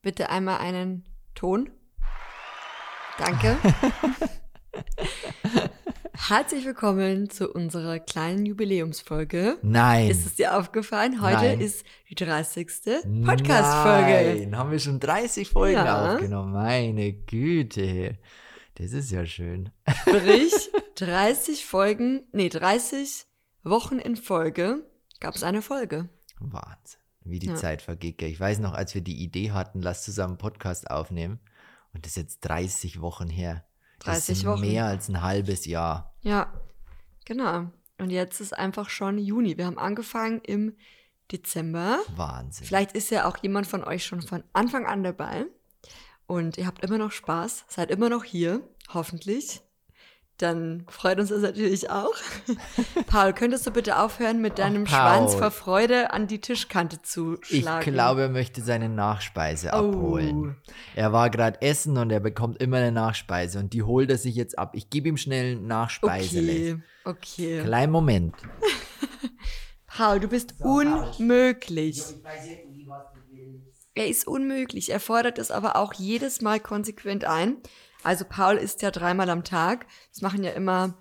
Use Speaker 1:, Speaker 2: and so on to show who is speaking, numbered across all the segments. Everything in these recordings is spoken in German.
Speaker 1: Bitte einmal einen Ton. Danke. Herzlich willkommen zu unserer kleinen Jubiläumsfolge.
Speaker 2: Nein.
Speaker 1: Ist es dir aufgefallen? Heute
Speaker 2: Nein.
Speaker 1: ist die 30. Podcast-Folge.
Speaker 2: Nein, haben wir schon 30 Folgen
Speaker 1: Ja.
Speaker 2: aufgenommen. Meine Güte. Das ist ja schön.
Speaker 1: Sprich, 30 Folgen, nee, 30 Wochen in Folge gab es eine Folge.
Speaker 2: Wahnsinn. Wie die
Speaker 1: Ja.
Speaker 2: Zeit vergeht. gell. Ich weiß noch, als wir die Idee hatten, lass zusammen einen Podcast aufnehmen. Und das ist jetzt 30 Wochen her. Das
Speaker 1: 30
Speaker 2: ist
Speaker 1: Wochen.
Speaker 2: mehr als ein halbes Jahr.
Speaker 1: Ja, genau. Und jetzt ist einfach schon Juni. Wir haben angefangen im Dezember.
Speaker 2: Wahnsinn.
Speaker 1: Vielleicht ist ja auch jemand von euch schon von Anfang an dabei. Und ihr habt immer noch Spaß, seid immer noch hier, hoffentlich. Dann freut uns das natürlich auch. Paul, könntest du bitte aufhören, mit deinem
Speaker 2: Paul.
Speaker 1: Schwanz vor Freude an die Tischkante zu
Speaker 2: Ich
Speaker 1: schlagen?
Speaker 2: glaube, er möchte seine Nachspeise
Speaker 1: Oh.
Speaker 2: abholen. Er war gerade essen und er bekommt immer eine Nachspeise und die holt er sich jetzt ab. Ich gebe ihm schnell ein Nachspeise.
Speaker 1: Okay, okay.
Speaker 2: Kleinen Moment.
Speaker 1: Paul, du bist unmöglich. Er ist unmöglich. Er fordert es aber auch jedes Mal konsequent ein. Also Paul isst ja dreimal am Tag. Das machen ja immer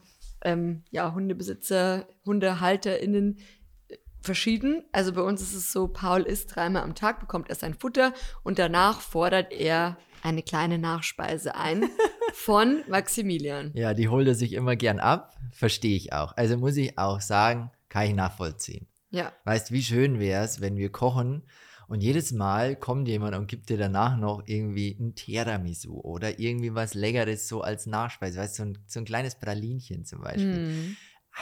Speaker 1: ähm, ja, Hundebesitzer, HundehalterInnen äh, verschieden. Also bei uns ist es so, Paul isst dreimal am Tag, bekommt er sein Futter und danach fordert er eine kleine Nachspeise ein von Maximilian.
Speaker 2: Ja, die holt er sich immer gern ab. Verstehe ich auch. Also muss ich auch sagen, kann ich nachvollziehen.
Speaker 1: Ja,
Speaker 2: Weißt, wie schön wäre es, wenn wir kochen und jedes Mal kommt jemand und gibt dir danach noch irgendwie ein Tiramisu oder irgendwie was Leckeres so als Nachspeise. Weißt du, so ein, so ein kleines Pralinchen zum Beispiel.
Speaker 1: hm.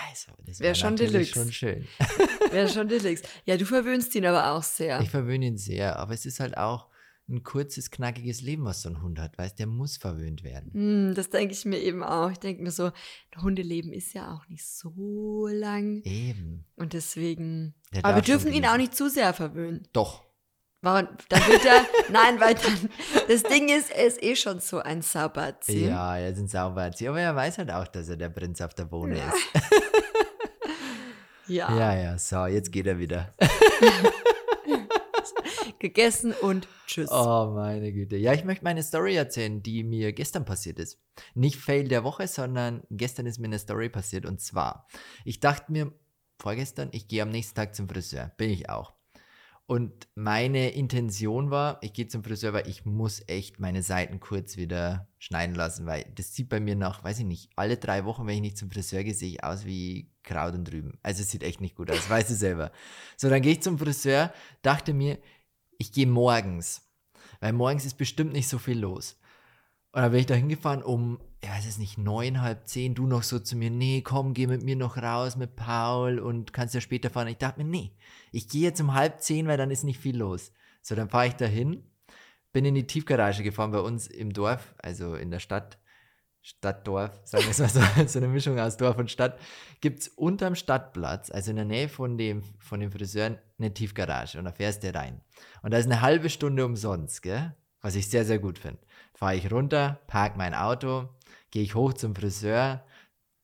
Speaker 2: Also, das
Speaker 1: Wär
Speaker 2: wäre
Speaker 1: schon Deluxe.
Speaker 2: schon schön.
Speaker 1: wäre schon Deluxe. Ja, du verwöhnst ihn aber auch sehr.
Speaker 2: Ich verwöhne ihn sehr, aber es ist halt auch ein kurzes, knackiges Leben, was so ein Hund hat. Weißt, der muss verwöhnt werden.
Speaker 1: Hm, das denke ich mir eben auch. Ich denke mir so, ein Hundeleben ist ja auch nicht so lang.
Speaker 2: Eben.
Speaker 1: Und deswegen.
Speaker 2: Der
Speaker 1: aber wir dürfen ihn auch nicht zu sehr verwöhnen.
Speaker 2: Doch.
Speaker 1: Warum? Dann wird er. nein, weil dann. Das Ding ist, er ist eh schon so ein Sauberzi.
Speaker 2: Ja, er ist ein Saubererzieher, aber er weiß halt auch, dass er der Prinz auf der Bohne
Speaker 1: Ja.
Speaker 2: ist.
Speaker 1: Ja.
Speaker 2: Ja, ja, so, jetzt geht er wieder.
Speaker 1: Gegessen und tschüss.
Speaker 2: Oh, meine Güte. Ja, ich möchte meine Story erzählen, die mir gestern passiert ist. Nicht Fail der Woche, sondern gestern ist mir eine Story passiert. Und zwar, ich dachte mir vorgestern, ich gehe am nächsten Tag zum Friseur. Bin ich auch. Und meine Intention war, ich gehe zum Friseur, weil ich muss echt meine Seiten kurz wieder schneiden lassen, weil das sieht bei mir nach, weiß ich nicht, alle drei Wochen, wenn ich nicht zum Friseur gehe, sehe ich aus wie Kraut und Rüben. Also es sieht echt nicht gut aus, weiß ich selber. So, dann gehe ich zum Friseur, dachte mir, ich gehe morgens, weil morgens ist bestimmt nicht so viel los. Und dann bin ich da hingefahren um, ich weiß es nicht, neun, halb zehn, du noch so zu mir, nee, komm, geh mit mir noch raus mit Paul und kannst ja später fahren. Ich dachte mir, nee, ich gehe jetzt um halb zehn, weil dann ist nicht viel los. So, dann fahre ich dahin, bin in die Tiefgarage gefahren bei uns im Dorf, also in der Stadt, Stadtdorf, sagen wir es mal so, so eine Mischung aus Dorf und Stadt, gibt es unterm Stadtplatz, also in der Nähe von dem, von dem Friseur, eine Tiefgarage und da fährst du rein. Und da ist eine halbe Stunde umsonst, gell? was ich sehr, sehr gut finde. Fahre ich runter, park mein Auto, gehe ich hoch zum Friseur,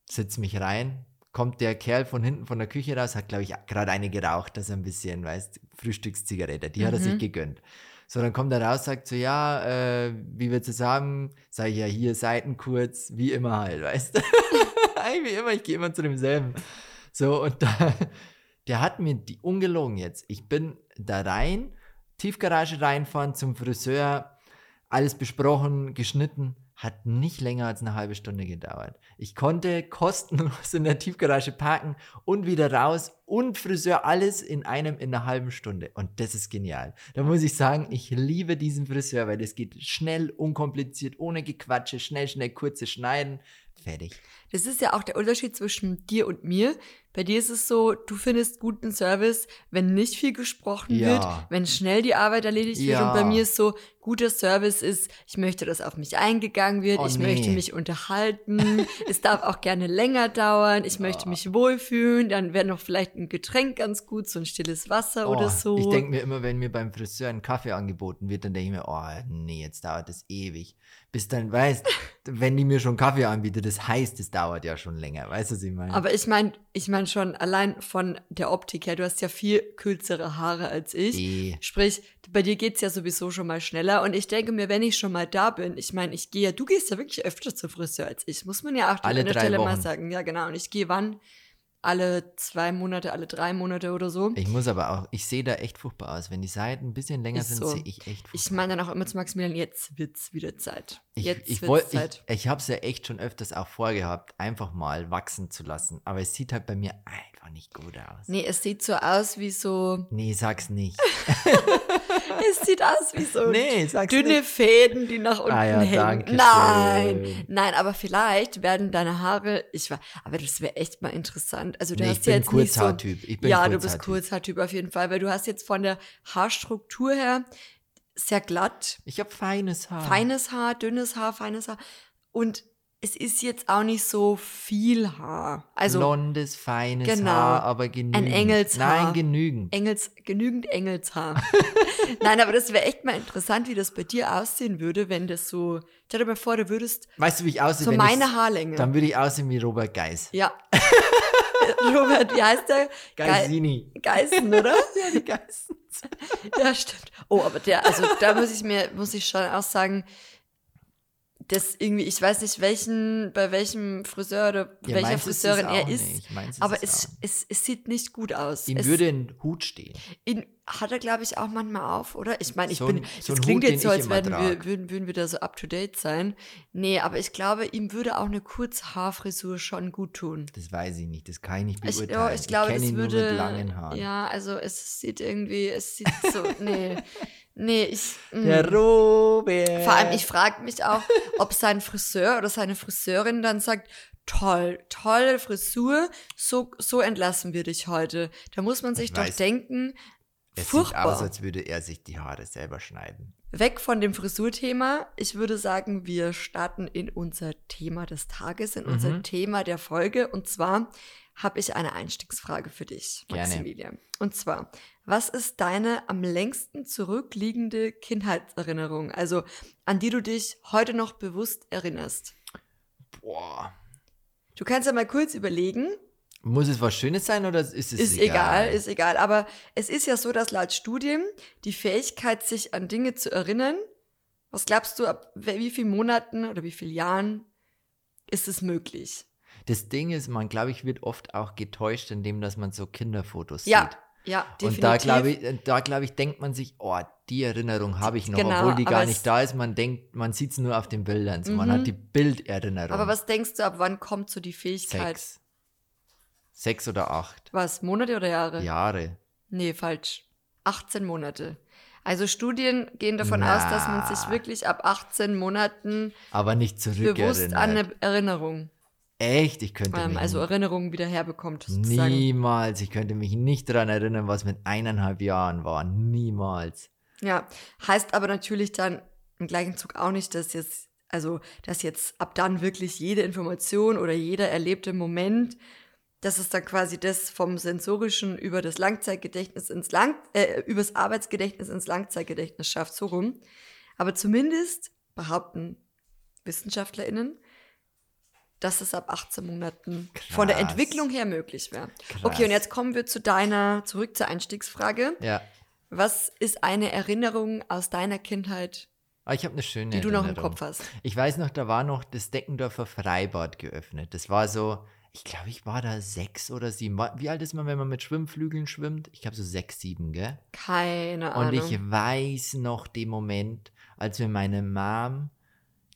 Speaker 2: sitze mich rein, kommt der Kerl von hinten von der Küche raus, hat, glaube ich, gerade eine geraucht, dass er ein bisschen, weißt, Frühstückszigarette, die hat er sich
Speaker 1: Mhm.
Speaker 2: gegönnt. So, dann kommt er raus, sagt so, ja, äh, wie wir zusammen, sage ich ja hier, Seiten kurz, wie immer halt, weißt du? Eigentlich wie immer, ich gehe immer zu demselben. So, und da, der hat mir die ungelogen jetzt. Ich bin da rein, Tiefgarage reinfahren zum Friseur, alles besprochen, geschnitten, hat nicht länger als eine halbe Stunde gedauert. Ich konnte kostenlos in der Tiefgarage parken und wieder raus und Friseur alles in einem in einer halben Stunde. Und das ist genial. Da muss ich sagen, ich liebe diesen Friseur, weil das geht schnell, unkompliziert, ohne Gequatsche, schnell, schnell, kurze Schneiden, fertig.
Speaker 1: Das ist ja auch der Unterschied zwischen dir und mir. Bei dir ist es so, du findest guten Service, wenn nicht viel gesprochen
Speaker 2: Ja.
Speaker 1: wird, wenn schnell die Arbeit erledigt wird.
Speaker 2: Ja.
Speaker 1: Und bei mir ist so, guter Service ist, ich möchte, dass auf mich eingegangen wird,
Speaker 2: Oh,
Speaker 1: ich
Speaker 2: nee.
Speaker 1: möchte mich unterhalten, es darf auch gerne länger dauern, ich möchte mich wohlfühlen, dann wäre noch vielleicht ein Getränk ganz gut, so ein stilles Wasser oder so.
Speaker 2: Oh, Ich denke mir immer, wenn mir beim Friseur ein Kaffee angeboten wird, dann denke ich mir, oh nee, jetzt dauert das ewig. Bis dann, weißt, wenn die mir schon Kaffee anbietet, das heißt, es dauert ja schon länger, weißt du, was ich meine?
Speaker 1: Aber ich meine, ich meine schon allein von der Optik her, du hast ja viel kürzere Haare als ich.
Speaker 2: Eh.
Speaker 1: Sprich, bei dir geht's ja sowieso schon mal schneller. Und ich denke mir, wenn ich schon mal da bin, ich meine, ich gehe ja, du gehst ja wirklich öfter zum Friseur als ich, muss man ja auch
Speaker 2: Alle
Speaker 1: an der Stelle mal
Speaker 2: Wochen.
Speaker 1: sagen. Ja, genau. Und ich gehe wann? Alle zwei Monate, alle drei Monate oder so.
Speaker 2: Ich muss aber auch, ich sehe da echt furchtbar aus. Wenn die Seiten ein bisschen länger
Speaker 1: Ist
Speaker 2: sind,
Speaker 1: so.
Speaker 2: sehe ich echt furchtbar
Speaker 1: Ich meine dann auch immer zu Maximilian, jetzt wird's wieder Zeit.
Speaker 2: Ich,
Speaker 1: Jetzt
Speaker 2: ich,
Speaker 1: wird's
Speaker 2: wollt-
Speaker 1: Zeit.
Speaker 2: ich, ich habe es ja echt schon öfters auch vorgehabt, einfach mal wachsen zu lassen. Aber es sieht halt bei mir einfach nicht gut aus.
Speaker 1: Nee, es sieht so aus wie so.
Speaker 2: Nee, sag's nicht.
Speaker 1: Es sieht aus wie so
Speaker 2: Nee,
Speaker 1: dünne
Speaker 2: nicht.
Speaker 1: Fäden, die nach unten
Speaker 2: Ah ja,
Speaker 1: hängen. Nein, nein, aber vielleicht werden deine Haare. Ich war, aber das wäre echt mal interessant. Also du
Speaker 2: Nee,
Speaker 1: hast
Speaker 2: ich bin
Speaker 1: ja jetzt nicht so.
Speaker 2: Kurzhaartyp. Ich bin
Speaker 1: ja, du bist
Speaker 2: Kurzhaartyp.
Speaker 1: Kurzhaartyp auf jeden Fall, weil du hast jetzt von der Haarstruktur her sehr glatt,
Speaker 2: Ich habe feines Haar.
Speaker 1: feines Haar, dünnes Haar, feines Haar und es ist jetzt auch nicht so viel Haar. Also
Speaker 2: Blondes, feines
Speaker 1: Genau.
Speaker 2: Haar, aber genügend.
Speaker 1: Engelshaar.
Speaker 2: Nein, genügend.
Speaker 1: Engels, genügend Engelshaar. Nein, aber das wäre echt mal interessant, wie das bei dir aussehen würde, wenn das so. Stell dir mal vor, du würdest
Speaker 2: Weißt du, wie ich aussehe?
Speaker 1: so meine Haarlänge.
Speaker 2: Dann würde ich aussehen wie Robert Geis.
Speaker 1: ja. Robert, wie heißt der? Ge
Speaker 2: Geisini.
Speaker 1: Geißen, oder?
Speaker 2: Ja, die Geißen.
Speaker 1: Ja, stimmt. Oh, aber der, also da muss ich mir, muss ich schon auch sagen, das irgendwie, ich weiß nicht, welchen, bei welchem Friseur oder
Speaker 2: Ja,
Speaker 1: welcher
Speaker 2: meins ist
Speaker 1: Friseurin er ist. Aber
Speaker 2: es
Speaker 1: es, es, sieht nicht gut aus.
Speaker 2: Ihm
Speaker 1: es,
Speaker 2: würde ein Hut stehen.
Speaker 1: ihn hat er, glaube ich, auch manchmal auf, oder? Ich meine, ich
Speaker 2: So
Speaker 1: bin,
Speaker 2: ein- so
Speaker 1: klingt
Speaker 2: Hut,
Speaker 1: jetzt so,
Speaker 2: ich
Speaker 1: als werden wir, würden, würden wir da so up to date sein. Nee, aber ich glaube, ihm würde auch eine Kurzhaarfrisur schon gut tun.
Speaker 2: Das weiß ich nicht. Das kann ich nicht
Speaker 1: Ich,
Speaker 2: beurteilen.
Speaker 1: ja, ich glaube,
Speaker 2: kenn
Speaker 1: das
Speaker 2: ihn
Speaker 1: würde.
Speaker 2: nur mit langen Haaren.
Speaker 1: Ja, also es sieht irgendwie, es sieht so, nee, nee, ich. mm.
Speaker 2: Der Robert.
Speaker 1: Vor allem, ich frage mich auch, ob sein Friseur oder seine Friseurin dann sagt, toll, tolle Frisur, so, so entlassen wir dich heute. Da muss man sich
Speaker 2: Ich
Speaker 1: doch
Speaker 2: weiß.
Speaker 1: denken,
Speaker 2: es
Speaker 1: furchtbar.
Speaker 2: sieht aus, als würde er sich die Haare selber schneiden.
Speaker 1: Weg von dem Frisurthema. Ich würde sagen, wir starten in unser Thema des Tages, in unser
Speaker 2: Mhm.
Speaker 1: Thema der Folge. Und zwar habe ich eine Einstiegsfrage für dich,
Speaker 2: Gerne.
Speaker 1: Maximilian. Und zwar, was ist deine am längsten zurückliegende Kindheitserinnerung? Also, an die du dich heute noch bewusst erinnerst?
Speaker 2: Boah.
Speaker 1: Du kannst ja mal kurz überlegen.
Speaker 2: Muss es was Schönes sein oder ist es
Speaker 1: Ist egal, ist egal. Aber es ist ja so, dass laut Studien die Fähigkeit, sich an Dinge zu erinnern, was glaubst du, ab wie vielen Monaten oder wie vielen Jahren ist es möglich?
Speaker 2: Das Ding ist, man, glaube ich, wird oft auch getäuscht, indem dass man so Kinderfotos
Speaker 1: Ja,
Speaker 2: sieht.
Speaker 1: ja, definitiv.
Speaker 2: Und da glaube ich, da glaube ich, denkt man sich, oh, die Erinnerung habe ich noch,
Speaker 1: Genau,
Speaker 2: obwohl die gar nicht da ist. Man denkt, man sieht es nur auf den Bildern. So, Man
Speaker 1: Mhm.
Speaker 2: hat die Bilderinnerung.
Speaker 1: Aber was denkst du, ab wann kommt so die Fähigkeit?
Speaker 2: Sechs. Sechs oder acht
Speaker 1: Was, Monate oder Jahre?
Speaker 2: Jahre.
Speaker 1: Nee, falsch. 18 Monate. Also Studien gehen davon aus, dass man sich
Speaker 2: Na.
Speaker 1: wirklich ab 18 Monaten
Speaker 2: Aber nicht
Speaker 1: bewusst an
Speaker 2: zurückerinnert.
Speaker 1: eine Erinnerung,
Speaker 2: Echt? Ich könnte
Speaker 1: ähm,
Speaker 2: mich
Speaker 1: also Erinnerungen wieder herbekommt, sozusagen.
Speaker 2: niemals, ich könnte mich nicht daran erinnern, was mit eineinhalb Jahren war. Niemals.
Speaker 1: Ja, heißt aber natürlich dann im gleichen Zug auch nicht, dass jetzt, also, dass jetzt ab dann wirklich jede Information oder jeder erlebte Moment, dass es dann quasi das vom sensorischen über das Langzeitgedächtnis ins Lang, äh, übers Arbeitsgedächtnis ins Langzeitgedächtnis schafft, so rum. Aber zumindest behaupten WissenschaftlerInnen, dass es ab 18 Monaten von der
Speaker 2: Krass.
Speaker 1: Entwicklung her möglich wäre.
Speaker 2: Krass.
Speaker 1: Okay, und jetzt kommen wir zu deiner, zurück zur Einstiegsfrage.
Speaker 2: Ja.
Speaker 1: Was ist eine Erinnerung aus deiner Kindheit,
Speaker 2: Aber ich habe eine schöne
Speaker 1: die du noch im
Speaker 2: Erinnerung.
Speaker 1: Kopf hast?
Speaker 2: Ich weiß noch, da war noch das Deckendorfer Freibad geöffnet. Das war so, ich glaube, ich war da sechs oder sieben. Wie alt ist man, wenn man mit Schwimmflügeln schwimmt? Ich glaube so sechs, sieben, gell?
Speaker 1: Keine
Speaker 2: Und
Speaker 1: Ahnung.
Speaker 2: ich weiß noch den Moment, als mir meine Mom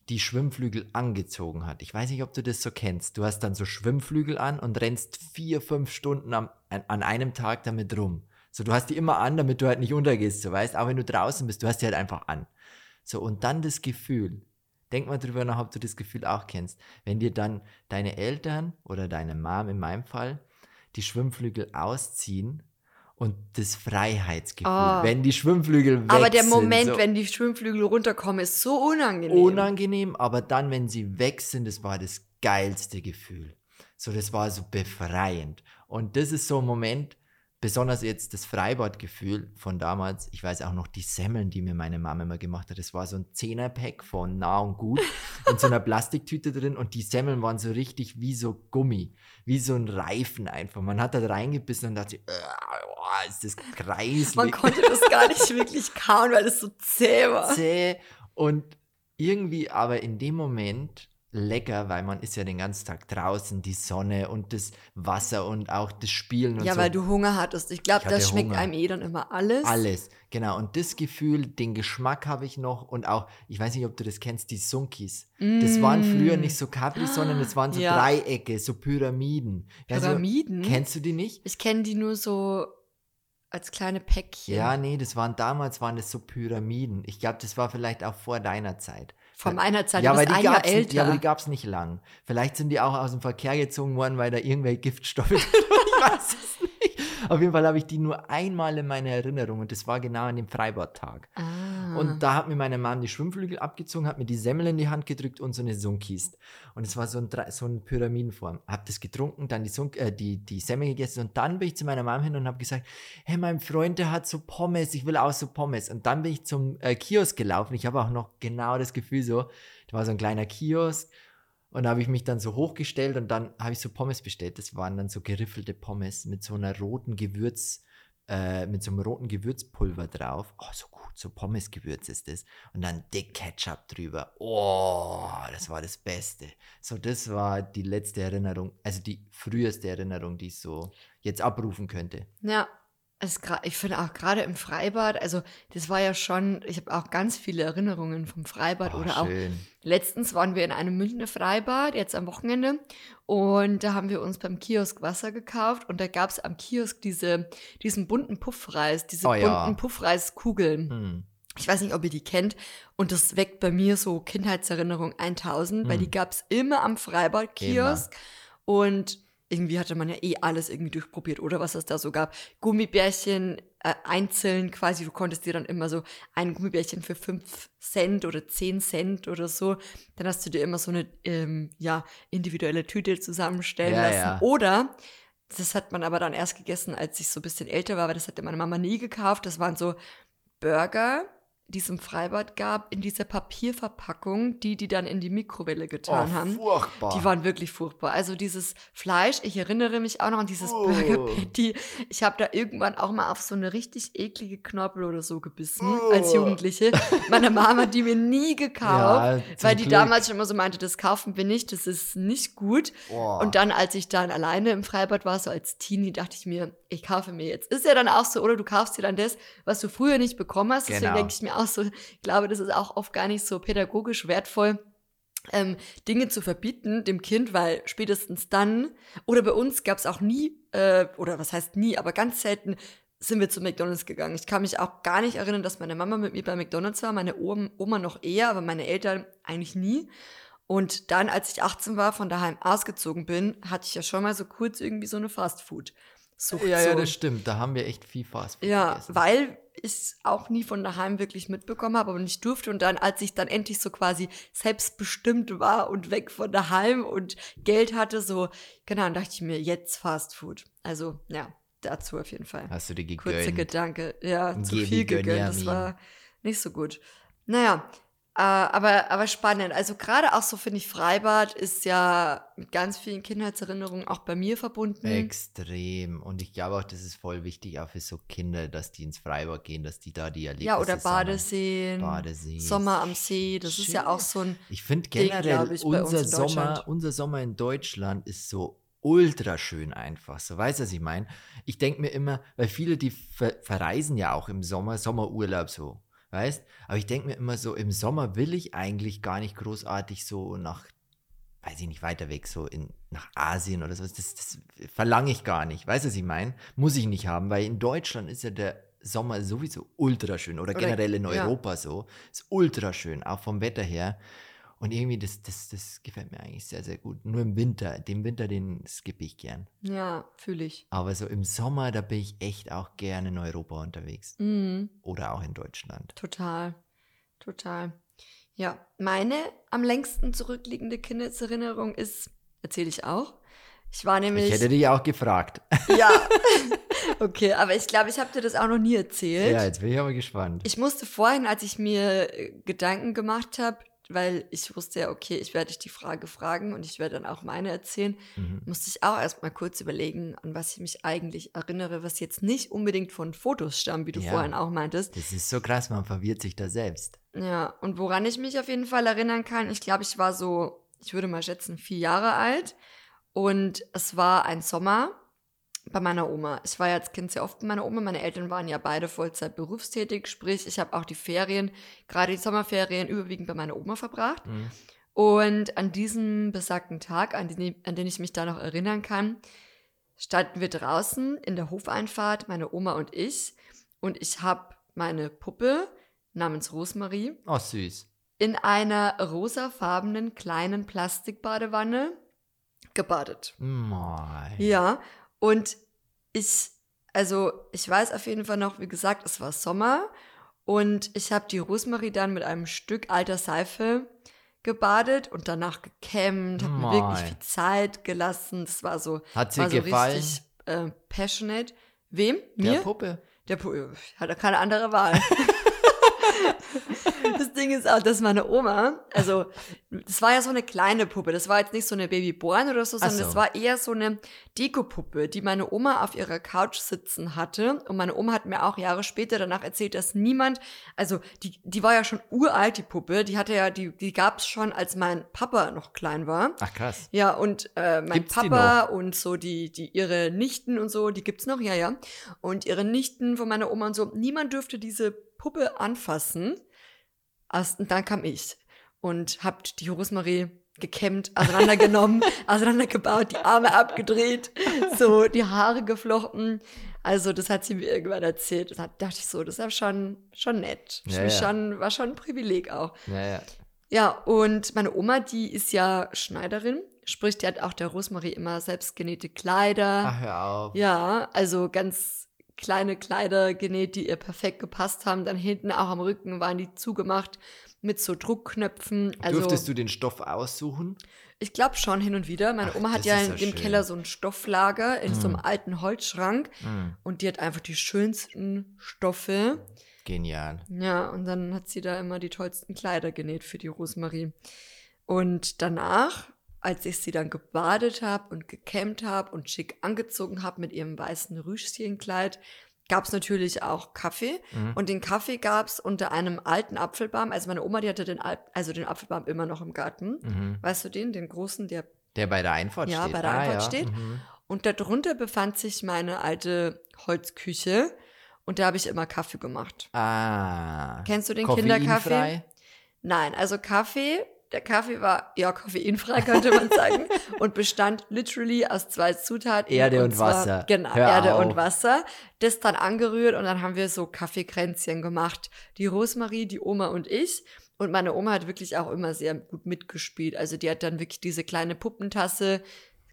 Speaker 2: die Schwimmflügel angezogen hat. Ich weiß nicht, ob du das so kennst. Du hast dann so Schwimmflügel an und rennst vier, fünf Stunden am, an, an einem Tag damit rum. So, du hast die immer an, damit du halt nicht untergehst, so weißt. Auch wenn du draußen bist, du hast die halt einfach an. So, und dann das Gefühl. Denk mal drüber nach, ob du das Gefühl auch kennst. Wenn dir dann deine Eltern oder deine Mom in meinem Fall die Schwimmflügel ausziehen und das Freiheitsgefühl,
Speaker 1: Oh.
Speaker 2: wenn die Schwimmflügel weg
Speaker 1: Aber der
Speaker 2: sind,
Speaker 1: Moment,
Speaker 2: so
Speaker 1: wenn die Schwimmflügel runterkommen, ist so unangenehm.
Speaker 2: unangenehm, aber dann, wenn sie weg sind, das war das geilste Gefühl. So, das war so befreiend. Und das ist so ein Moment, besonders jetzt das Freibadgefühl von damals, ich weiß auch noch die Semmeln, die mir meine Mama immer gemacht hat. Das war so ein Zehnerpack von nah und gut in so einer Plastiktüte drin und die Semmeln waren so richtig wie so Gummi, wie so ein Reifen einfach. Man hat da reingebissen und dachte, oh, ist das kreislig.
Speaker 1: Man konnte das gar nicht wirklich kauen, weil es so zäh war.
Speaker 2: Zäh und irgendwie aber in dem Moment lecker, weil man ist ja den ganzen Tag draußen, die Sonne und das Wasser und auch das Spielen und
Speaker 1: ja,
Speaker 2: so.
Speaker 1: weil du Hunger hattest. Ich glaube, das schmeckt
Speaker 2: Hunger.
Speaker 1: einem eh dann immer alles.
Speaker 2: Alles, genau. Und das Gefühl, den Geschmack habe ich noch und auch, ich weiß nicht, ob du das kennst, die Sunkis. Das waren früher nicht so Capri, sondern das waren so
Speaker 1: Mm. Ja.
Speaker 2: Dreiecke, so Pyramiden. Also,
Speaker 1: Pyramiden?
Speaker 2: kennst du die nicht?
Speaker 1: Ich kenne die nur so als kleine Päckchen.
Speaker 2: Ja, nee, das waren damals waren das so Pyramiden. Ich glaube, das war vielleicht auch vor deiner Zeit.
Speaker 1: Von meiner Zeit,
Speaker 2: ja,
Speaker 1: du bist
Speaker 2: die
Speaker 1: ein Jahr
Speaker 2: gab's, nicht- Ja, aber die
Speaker 1: älter.
Speaker 2: gab es nicht lang. Vielleicht sind die auch aus dem Verkehr gezogen worden, weil da irgendwelche Giftstoffe drin waren. Ich weiß es nicht. Auf jeden Fall habe ich die nur einmal in meiner Erinnerung und das war genau an dem Freibadtag.
Speaker 1: Ah.
Speaker 2: Und da hat mir meine Mom die Schwimmflügel abgezogen, hat mir die Semmel in die Hand gedrückt und so eine Sunkist. Und es war so, ein, so eine Pyramidenform. Hab das getrunken, dann die, Sunk, äh, die, die Semmel gegessen und dann bin ich zu meiner Mom hin und habe gesagt, hey, mein Freund, der hat so Pommes, ich will auch so Pommes. Und dann bin ich zum äh, Kiosk gelaufen. Ich habe auch noch genau das Gefühl so, da war so ein kleiner Kiosk und da habe ich mich dann so hochgestellt und dann habe ich so Pommes bestellt. Das waren dann so geriffelte Pommes mit so einer roten Gewürz, äh, mit so einem roten Gewürzpulver drauf. Oh, so gut, so Pommesgewürz ist das. Und dann dick Ketchup drüber. Oh, das war das Beste. So, das war die letzte Erinnerung, also die früheste Erinnerung, die ich so jetzt abrufen könnte.
Speaker 1: Ja, es ich finde auch gerade im Freibad, also das war ja schon, ich habe auch ganz viele Erinnerungen vom Freibad
Speaker 2: Oh,
Speaker 1: oder auch
Speaker 2: schön.
Speaker 1: letztens waren wir in einem Münchner Freibad, jetzt am Wochenende, und da haben wir uns beim Kiosk Wasser gekauft und da gab es am Kiosk diese, diesen bunten Puffreis, diese
Speaker 2: Oh ja.
Speaker 1: bunten Puffreiskugeln.
Speaker 2: Hm.
Speaker 1: Ich weiß nicht, ob ihr die kennt. Und das weckt bei mir so Kindheitserinnerung 1000, weil
Speaker 2: Hm.
Speaker 1: die gab es immer am Freibad-Kiosk. Und irgendwie hatte man ja eh alles irgendwie durchprobiert, oder was es da so gab. Gummibärchen äh, einzeln quasi. Du konntest dir dann immer so ein Gummibärchen für 5 Cent oder 10 Cent oder so. Dann hast du dir immer so eine ähm, ja, individuelle Tüte zusammenstellen
Speaker 2: Ja,
Speaker 1: lassen.
Speaker 2: ja.
Speaker 1: Oder, das hat man aber dann erst gegessen, als ich so ein bisschen älter war, weil das hatte meine Mama nie gekauft. Das waren so Burger, die es im Freibad gab, in dieser Papierverpackung, die die dann in die Mikrowelle getan
Speaker 2: Oh,
Speaker 1: haben.
Speaker 2: furchtbar.
Speaker 1: Die waren wirklich furchtbar. Also dieses Fleisch, ich erinnere mich auch noch an dieses
Speaker 2: Oh.
Speaker 1: Burger Patty. Ich habe da irgendwann auch mal auf so eine richtig eklige Knorpel oder so gebissen
Speaker 2: Oh.
Speaker 1: als Jugendliche. Meine Mama hat die mir nie gekauft,
Speaker 2: Ja,
Speaker 1: weil die
Speaker 2: Glück.
Speaker 1: damals schon immer so meinte, das kaufen wir nicht, das ist nicht gut. Und dann, als ich dann alleine im Freibad war, so als Teenie, dachte ich mir, ich kaufe mir jetzt. Ist ja dann auch so, oder du kaufst dir dann das, was du früher nicht bekommen hast. Deswegen
Speaker 2: Genau.
Speaker 1: denke ich mir auch so, ich glaube, das ist auch oft gar nicht so pädagogisch wertvoll, ähm, Dinge zu verbieten dem Kind, weil spätestens dann, oder bei uns gab es auch nie, äh, oder was heißt nie, aber ganz selten sind wir zu McDonalds gegangen. Ich kann mich auch gar nicht erinnern, dass meine Mama mit mir bei McDonalds war, meine Oma, noch eher, aber meine Eltern eigentlich nie. Und dann, als ich 18 war, von daheim ausgezogen bin, hatte ich ja schon mal so kurz irgendwie so eine Fastfood. Sucht
Speaker 2: ja,
Speaker 1: so.
Speaker 2: ja, das stimmt. Da haben wir echt viel Fast Food
Speaker 1: Ja,
Speaker 2: gegessen.
Speaker 1: weil ich auch nie von daheim wirklich mitbekommen habe, aber nicht durfte. Und dann, als ich dann endlich so quasi selbstbestimmt war und weg von daheim und Geld hatte, so, genau, dann dachte ich mir, jetzt Fast Food. Also, ja, dazu auf jeden Fall.
Speaker 2: Hast du dir
Speaker 1: Kurzer
Speaker 2: gegönnt?
Speaker 1: Gedanke. Ja, zu
Speaker 2: Geh,
Speaker 1: viel gegönnt. Das war nicht so gut. Naja, aber, aber spannend. Also gerade auch so finde ich, Freibad ist ja mit ganz vielen Kindheitserinnerungen auch bei mir verbunden.
Speaker 2: Extrem. Und ich glaube auch, das ist voll wichtig, auch für so Kinder, dass die ins Freibad gehen, dass die da die Erlebnisse
Speaker 1: Ja, oder. Badeseen,
Speaker 2: Badesee.
Speaker 1: Sommer am See, das ist ja
Speaker 2: Schön.
Speaker 1: auch so ein,
Speaker 2: Ich finde generell,
Speaker 1: ich,
Speaker 2: unser Sommer, unser Sommer in Deutschland ist so ultra schön einfach. So, weißt du, was ich meine? Ich denke mir immer, weil viele, die ver verreisen ja auch im Sommer, Sommerurlaub so, weißt? Aber ich denke mir immer so, im Sommer will ich eigentlich gar nicht großartig so nach, weiß ich nicht, weiter weg, so in, nach Asien oder so. Das, das verlange ich gar nicht. Weißt du, was ich meine? Muss ich nicht haben, weil in Deutschland ist ja der Sommer sowieso ultra schön oder,
Speaker 1: Oder-
Speaker 2: generell in
Speaker 1: ja.
Speaker 2: Europa so. Ist ultra schön, auch vom Wetter her. Und irgendwie, das, das, das gefällt mir eigentlich sehr, sehr gut. Nur im Winter, den Winter, den skippe ich gern.
Speaker 1: ja, fühle ich.
Speaker 2: Aber so im Sommer, da bin ich echt auch gerne in Europa unterwegs.
Speaker 1: Mhm.
Speaker 2: Oder auch in Deutschland.
Speaker 1: Total, total. Ja, meine am längsten zurückliegende Kindheitserinnerung ist, erzähle ich auch, Ich war nämlich.
Speaker 2: Ich hätte dich auch gefragt.
Speaker 1: Ja. okay, aber ich glaube, ich habe dir das auch noch nie erzählt.
Speaker 2: Ja, jetzt bin ich aber gespannt.
Speaker 1: Ich musste vorhin, als ich mir äh, Gedanken gemacht habe, weil ich wusste ja, okay, ich werde dich die Frage fragen und ich werde dann auch meine erzählen,
Speaker 2: Mhm.
Speaker 1: musste ich auch erstmal kurz überlegen, an was ich mich eigentlich erinnere, was jetzt nicht unbedingt von Fotos stammt, wie du
Speaker 2: Ja.
Speaker 1: vorhin auch meintest.
Speaker 2: Das ist so krass, man verwirrt sich da selbst.
Speaker 1: Ja, und woran ich mich auf jeden Fall erinnern kann, ich glaube, ich war so, ich würde mal schätzen, vier Jahre alt und es war ein Sommer bei meiner Oma. Ich war ja als Kind sehr oft bei meiner Oma. Meine Eltern waren ja beide Vollzeit berufstätig, sprich, ich habe auch die Ferien, gerade die Sommerferien, überwiegend bei meiner Oma verbracht.
Speaker 2: Mhm.
Speaker 1: Und an diesem besagten Tag, an den, an den ich mich da noch erinnern kann, standen wir draußen in der Hofeinfahrt, meine Oma und ich. Und ich habe meine Puppe namens Rosemarie
Speaker 2: Oh, süß.
Speaker 1: in einer rosafarbenen kleinen Plastikbadewanne gebadet.
Speaker 2: Moi.
Speaker 1: Ja, und ich, also ich weiß auf jeden Fall noch, wie gesagt, es war Sommer und ich habe die Rosemarie dann mit einem Stück alter Seife gebadet und danach gekämmt, habe mir wirklich viel Zeit gelassen. Das war so,
Speaker 2: Hat sie
Speaker 1: war so
Speaker 2: gefallen?
Speaker 1: richtig äh, passionate. Wem?
Speaker 2: Der
Speaker 1: Mir?
Speaker 2: Puppe.
Speaker 1: Der Pu hat er keine andere Wahl. das Ding ist auch, dass meine Oma, also das war ja so eine kleine Puppe, das war jetzt nicht so eine Babyborn oder so, sondern
Speaker 2: so.
Speaker 1: das war eher so eine Dekopuppe, die meine Oma auf ihrer Couch sitzen hatte. Und meine Oma hat mir auch Jahre später danach erzählt, dass niemand, also die, die war ja schon uralt, die Puppe, die hatte ja, die, die gab es schon, als mein Papa noch klein war.
Speaker 2: Ach krass.
Speaker 1: Ja, und äh, mein
Speaker 2: Gibt's
Speaker 1: Papa und so die, die ihre Nichten und so, die gibt's noch, ja, ja. Und ihre Nichten von meiner Oma und so, niemand dürfte diese Puppe anfassen. Erst, und dann kam ich und hab die Rosemarie gekämmt, auseinandergenommen, auseinandergebaut, die Arme abgedreht, so die Haare geflochten. Also das hat sie mir irgendwann erzählt. Da dachte ich so, das ist ja schon, schon nett.
Speaker 2: Ja, ja.
Speaker 1: Schon, war schon ein Privileg auch.
Speaker 2: Ja, ja.
Speaker 1: Und meine Oma, die ist ja Schneiderin, sprich, die hat auch der Rosemarie immer selbstgenähte Kleider.
Speaker 2: Ach, hör auf.
Speaker 1: Ja, also ganz kleine Kleider genäht, die ihr perfekt gepasst haben. Dann hinten auch am Rücken waren die zugemacht mit so Druckknöpfen. Also
Speaker 2: Durftest du den Stoff aussuchen?
Speaker 1: ich glaube schon hin und wieder. Meine
Speaker 2: Ach,
Speaker 1: Oma hat ja in
Speaker 2: ja
Speaker 1: dem. Keller so ein Stofflager in so einem
Speaker 2: Mm.
Speaker 1: alten Holzschrank
Speaker 2: Hm,
Speaker 1: und die hat einfach die schönsten Stoffe.
Speaker 2: genial.
Speaker 1: Ja, und dann hat sie da immer die tollsten Kleider genäht für die Rosemarie. Und danach, als ich sie dann gebadet habe und gekämmt habe und schick angezogen habe mit ihrem weißen Rüschchenkleid, gab es natürlich auch Kaffee.
Speaker 2: Mhm.
Speaker 1: Und den Kaffee gab es unter einem alten Apfelbaum. Also meine Oma, die hatte den, Al also den Apfelbaum immer noch im Garten.
Speaker 2: Mhm.
Speaker 1: Weißt du den, den großen, der
Speaker 2: Der bei der Einfahrt
Speaker 1: Ja,
Speaker 2: steht.
Speaker 1: bei der
Speaker 2: ah,
Speaker 1: Einfahrt
Speaker 2: ja.
Speaker 1: steht.
Speaker 2: Mhm.
Speaker 1: und darunter befand sich meine alte Holzküche. Und da habe ich immer Kaffee gemacht.
Speaker 2: Ah.
Speaker 1: Kennst du den? Kinderkaffee? Nein, also Kaffee, der Kaffee war ja koffeinfrei, könnte man sagen, und bestand literally aus zwei Zutaten.
Speaker 2: Erde und
Speaker 1: zwar-
Speaker 2: Wasser.
Speaker 1: Genau,
Speaker 2: Hör
Speaker 1: Erde
Speaker 2: auf.
Speaker 1: und Wasser. Das dann angerührt und dann haben wir so Kaffeekränzchen gemacht. Die Rosemarie, die Oma und ich. Und meine Oma hat wirklich auch immer sehr gut mitgespielt. Also die hat dann wirklich diese kleine Puppentasse,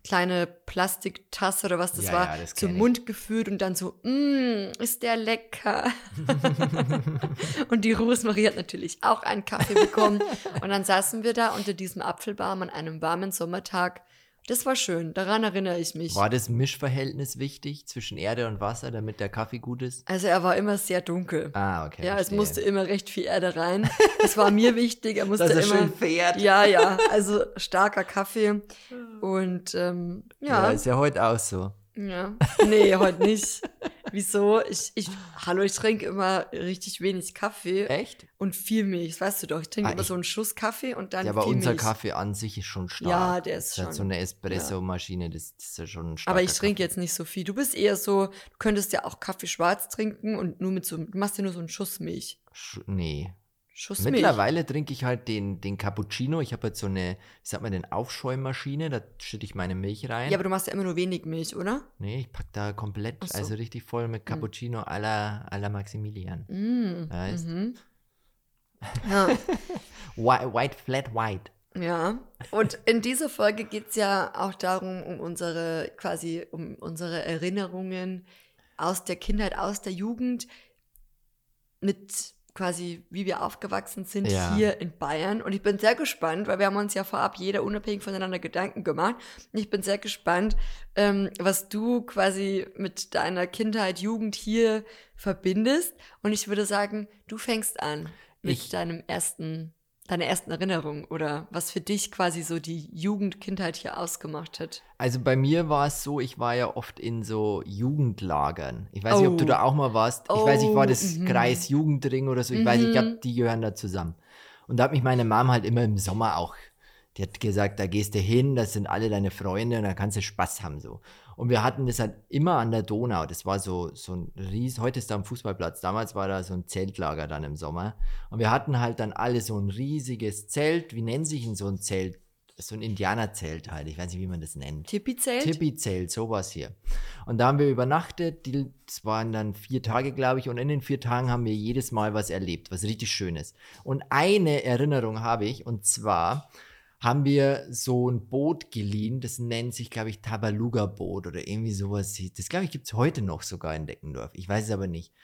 Speaker 1: kleine Plastiktasse oder was das
Speaker 2: Ja,
Speaker 1: war,
Speaker 2: ja, das
Speaker 1: zum
Speaker 2: ich.
Speaker 1: Mund geführt und dann so, mmm, ist der lecker. Und die Rosemarie hat natürlich auch einen Kaffee bekommen. Und dann saßen wir da unter diesem Apfelbaum an einem warmen Sommertag. Das war schön, daran erinnere ich mich.
Speaker 2: War das Mischverhältnis wichtig zwischen Erde und Wasser, damit der Kaffee gut ist?
Speaker 1: Also er war immer sehr dunkel.
Speaker 2: Ah, okay.
Speaker 1: ja, es
Speaker 2: verstehe.
Speaker 1: musste immer recht viel Erde rein. Das war mir wichtig. Er musste
Speaker 2: Dass er
Speaker 1: immer.
Speaker 2: schön fährt.
Speaker 1: Ja, ja, also starker Kaffee. Und ähm,
Speaker 2: Ja,
Speaker 1: ja,
Speaker 2: ist ja heute auch so.
Speaker 1: Ja. Nee, heute nicht. Wieso? Ich, ich, hallo, ich trinke immer richtig wenig Kaffee
Speaker 2: Echt?
Speaker 1: und viel Milch. Das weißt du doch. Ich trinke
Speaker 2: Ah,
Speaker 1: immer
Speaker 2: ich-
Speaker 1: so einen Schuss Kaffee und dann
Speaker 2: Ja, aber unser
Speaker 1: Milch.
Speaker 2: Kaffee an sich ist schon stark.
Speaker 1: Ja, der ist
Speaker 2: Das hat
Speaker 1: schon-
Speaker 2: so eine Espresso-Maschine, das, das ist ja schon ein starker
Speaker 1: Aber ich trinke
Speaker 2: Kaffee.
Speaker 1: jetzt nicht so viel. Du bist eher so, du könntest ja auch Kaffee schwarz trinken und nur mit so, du machst ja nur so einen Schuss Milch.
Speaker 2: Sch nee.
Speaker 1: Schuss Milch.
Speaker 2: Mittlerweile trinke ich halt den, den Cappuccino. Ich habe jetzt so eine, wie sagt man, den Aufschäummaschine. Da schütte ich meine Milch rein.
Speaker 1: Ja, aber du machst ja immer nur wenig Milch, oder?
Speaker 2: nee, ich pack da komplett,
Speaker 1: so.
Speaker 2: also richtig voll mit Cappuccino à la, à la Maximilian.
Speaker 1: Mm.
Speaker 2: Weißt?
Speaker 1: Mhm. Ja.
Speaker 2: White, white, flat white.
Speaker 1: Ja, und in dieser Folge geht es ja auch darum, um unsere, quasi um unsere Erinnerungen aus der Kindheit, aus der Jugend mit quasi, wie wir aufgewachsen sind
Speaker 2: Ja.
Speaker 1: hier in Bayern. Und ich bin sehr gespannt, weil wir haben uns ja vorab jeder unabhängig voneinander Gedanken gemacht. Und ich bin sehr gespannt, ähm, was du quasi mit deiner Kindheit, Jugend hier verbindest. Und ich würde sagen, du fängst an mit
Speaker 2: Ich-
Speaker 1: deinem ersten, deiner ersten Erinnerung oder was für dich quasi so die Jugend, Kindheit hier ausgemacht hat.
Speaker 2: Also bei mir war es so, ich war ja oft in so Jugendlagern. Ich weiß nicht, ob du
Speaker 1: Oh.
Speaker 2: da auch mal warst. Ich weiß nicht, war
Speaker 1: Oh,
Speaker 2: das
Speaker 1: mhm.
Speaker 2: Kreis Jugendring oder so. Ich weiß nicht, ich
Speaker 1: Mhm.
Speaker 2: glaube, die gehören da zusammen. Und da hat mich meine Mom halt immer im Sommer auch, die hat gesagt, da gehst du hin, das sind alle deine Freunde und da kannst du Spaß haben so. Und wir hatten das halt immer an der Donau. Das war so, so ein Ries, heute ist da ein Fußballplatz. Damals war da so ein Zeltlager dann im Sommer. Und wir hatten halt dann alle so ein riesiges Zelt. Wie nennt sich denn so ein Zelt? So ein Indianerzelt halt. Ich weiß nicht, wie man das nennt.
Speaker 1: Tipi-Zelt?
Speaker 2: Tipi-Zelt, sowas hier. Und da haben wir übernachtet, die, das waren dann vier Tage, glaube ich, und in den vier Tagen haben wir jedes Mal was erlebt, was richtig Schönes. Und eine Erinnerung habe ich, und zwar haben wir so ein Boot geliehen, das nennt sich, glaube ich, Tabaluga-Boot oder irgendwie sowas. Das, glaube ich, gibt es heute noch sogar in Deckendorf. Ich weiß es aber nicht.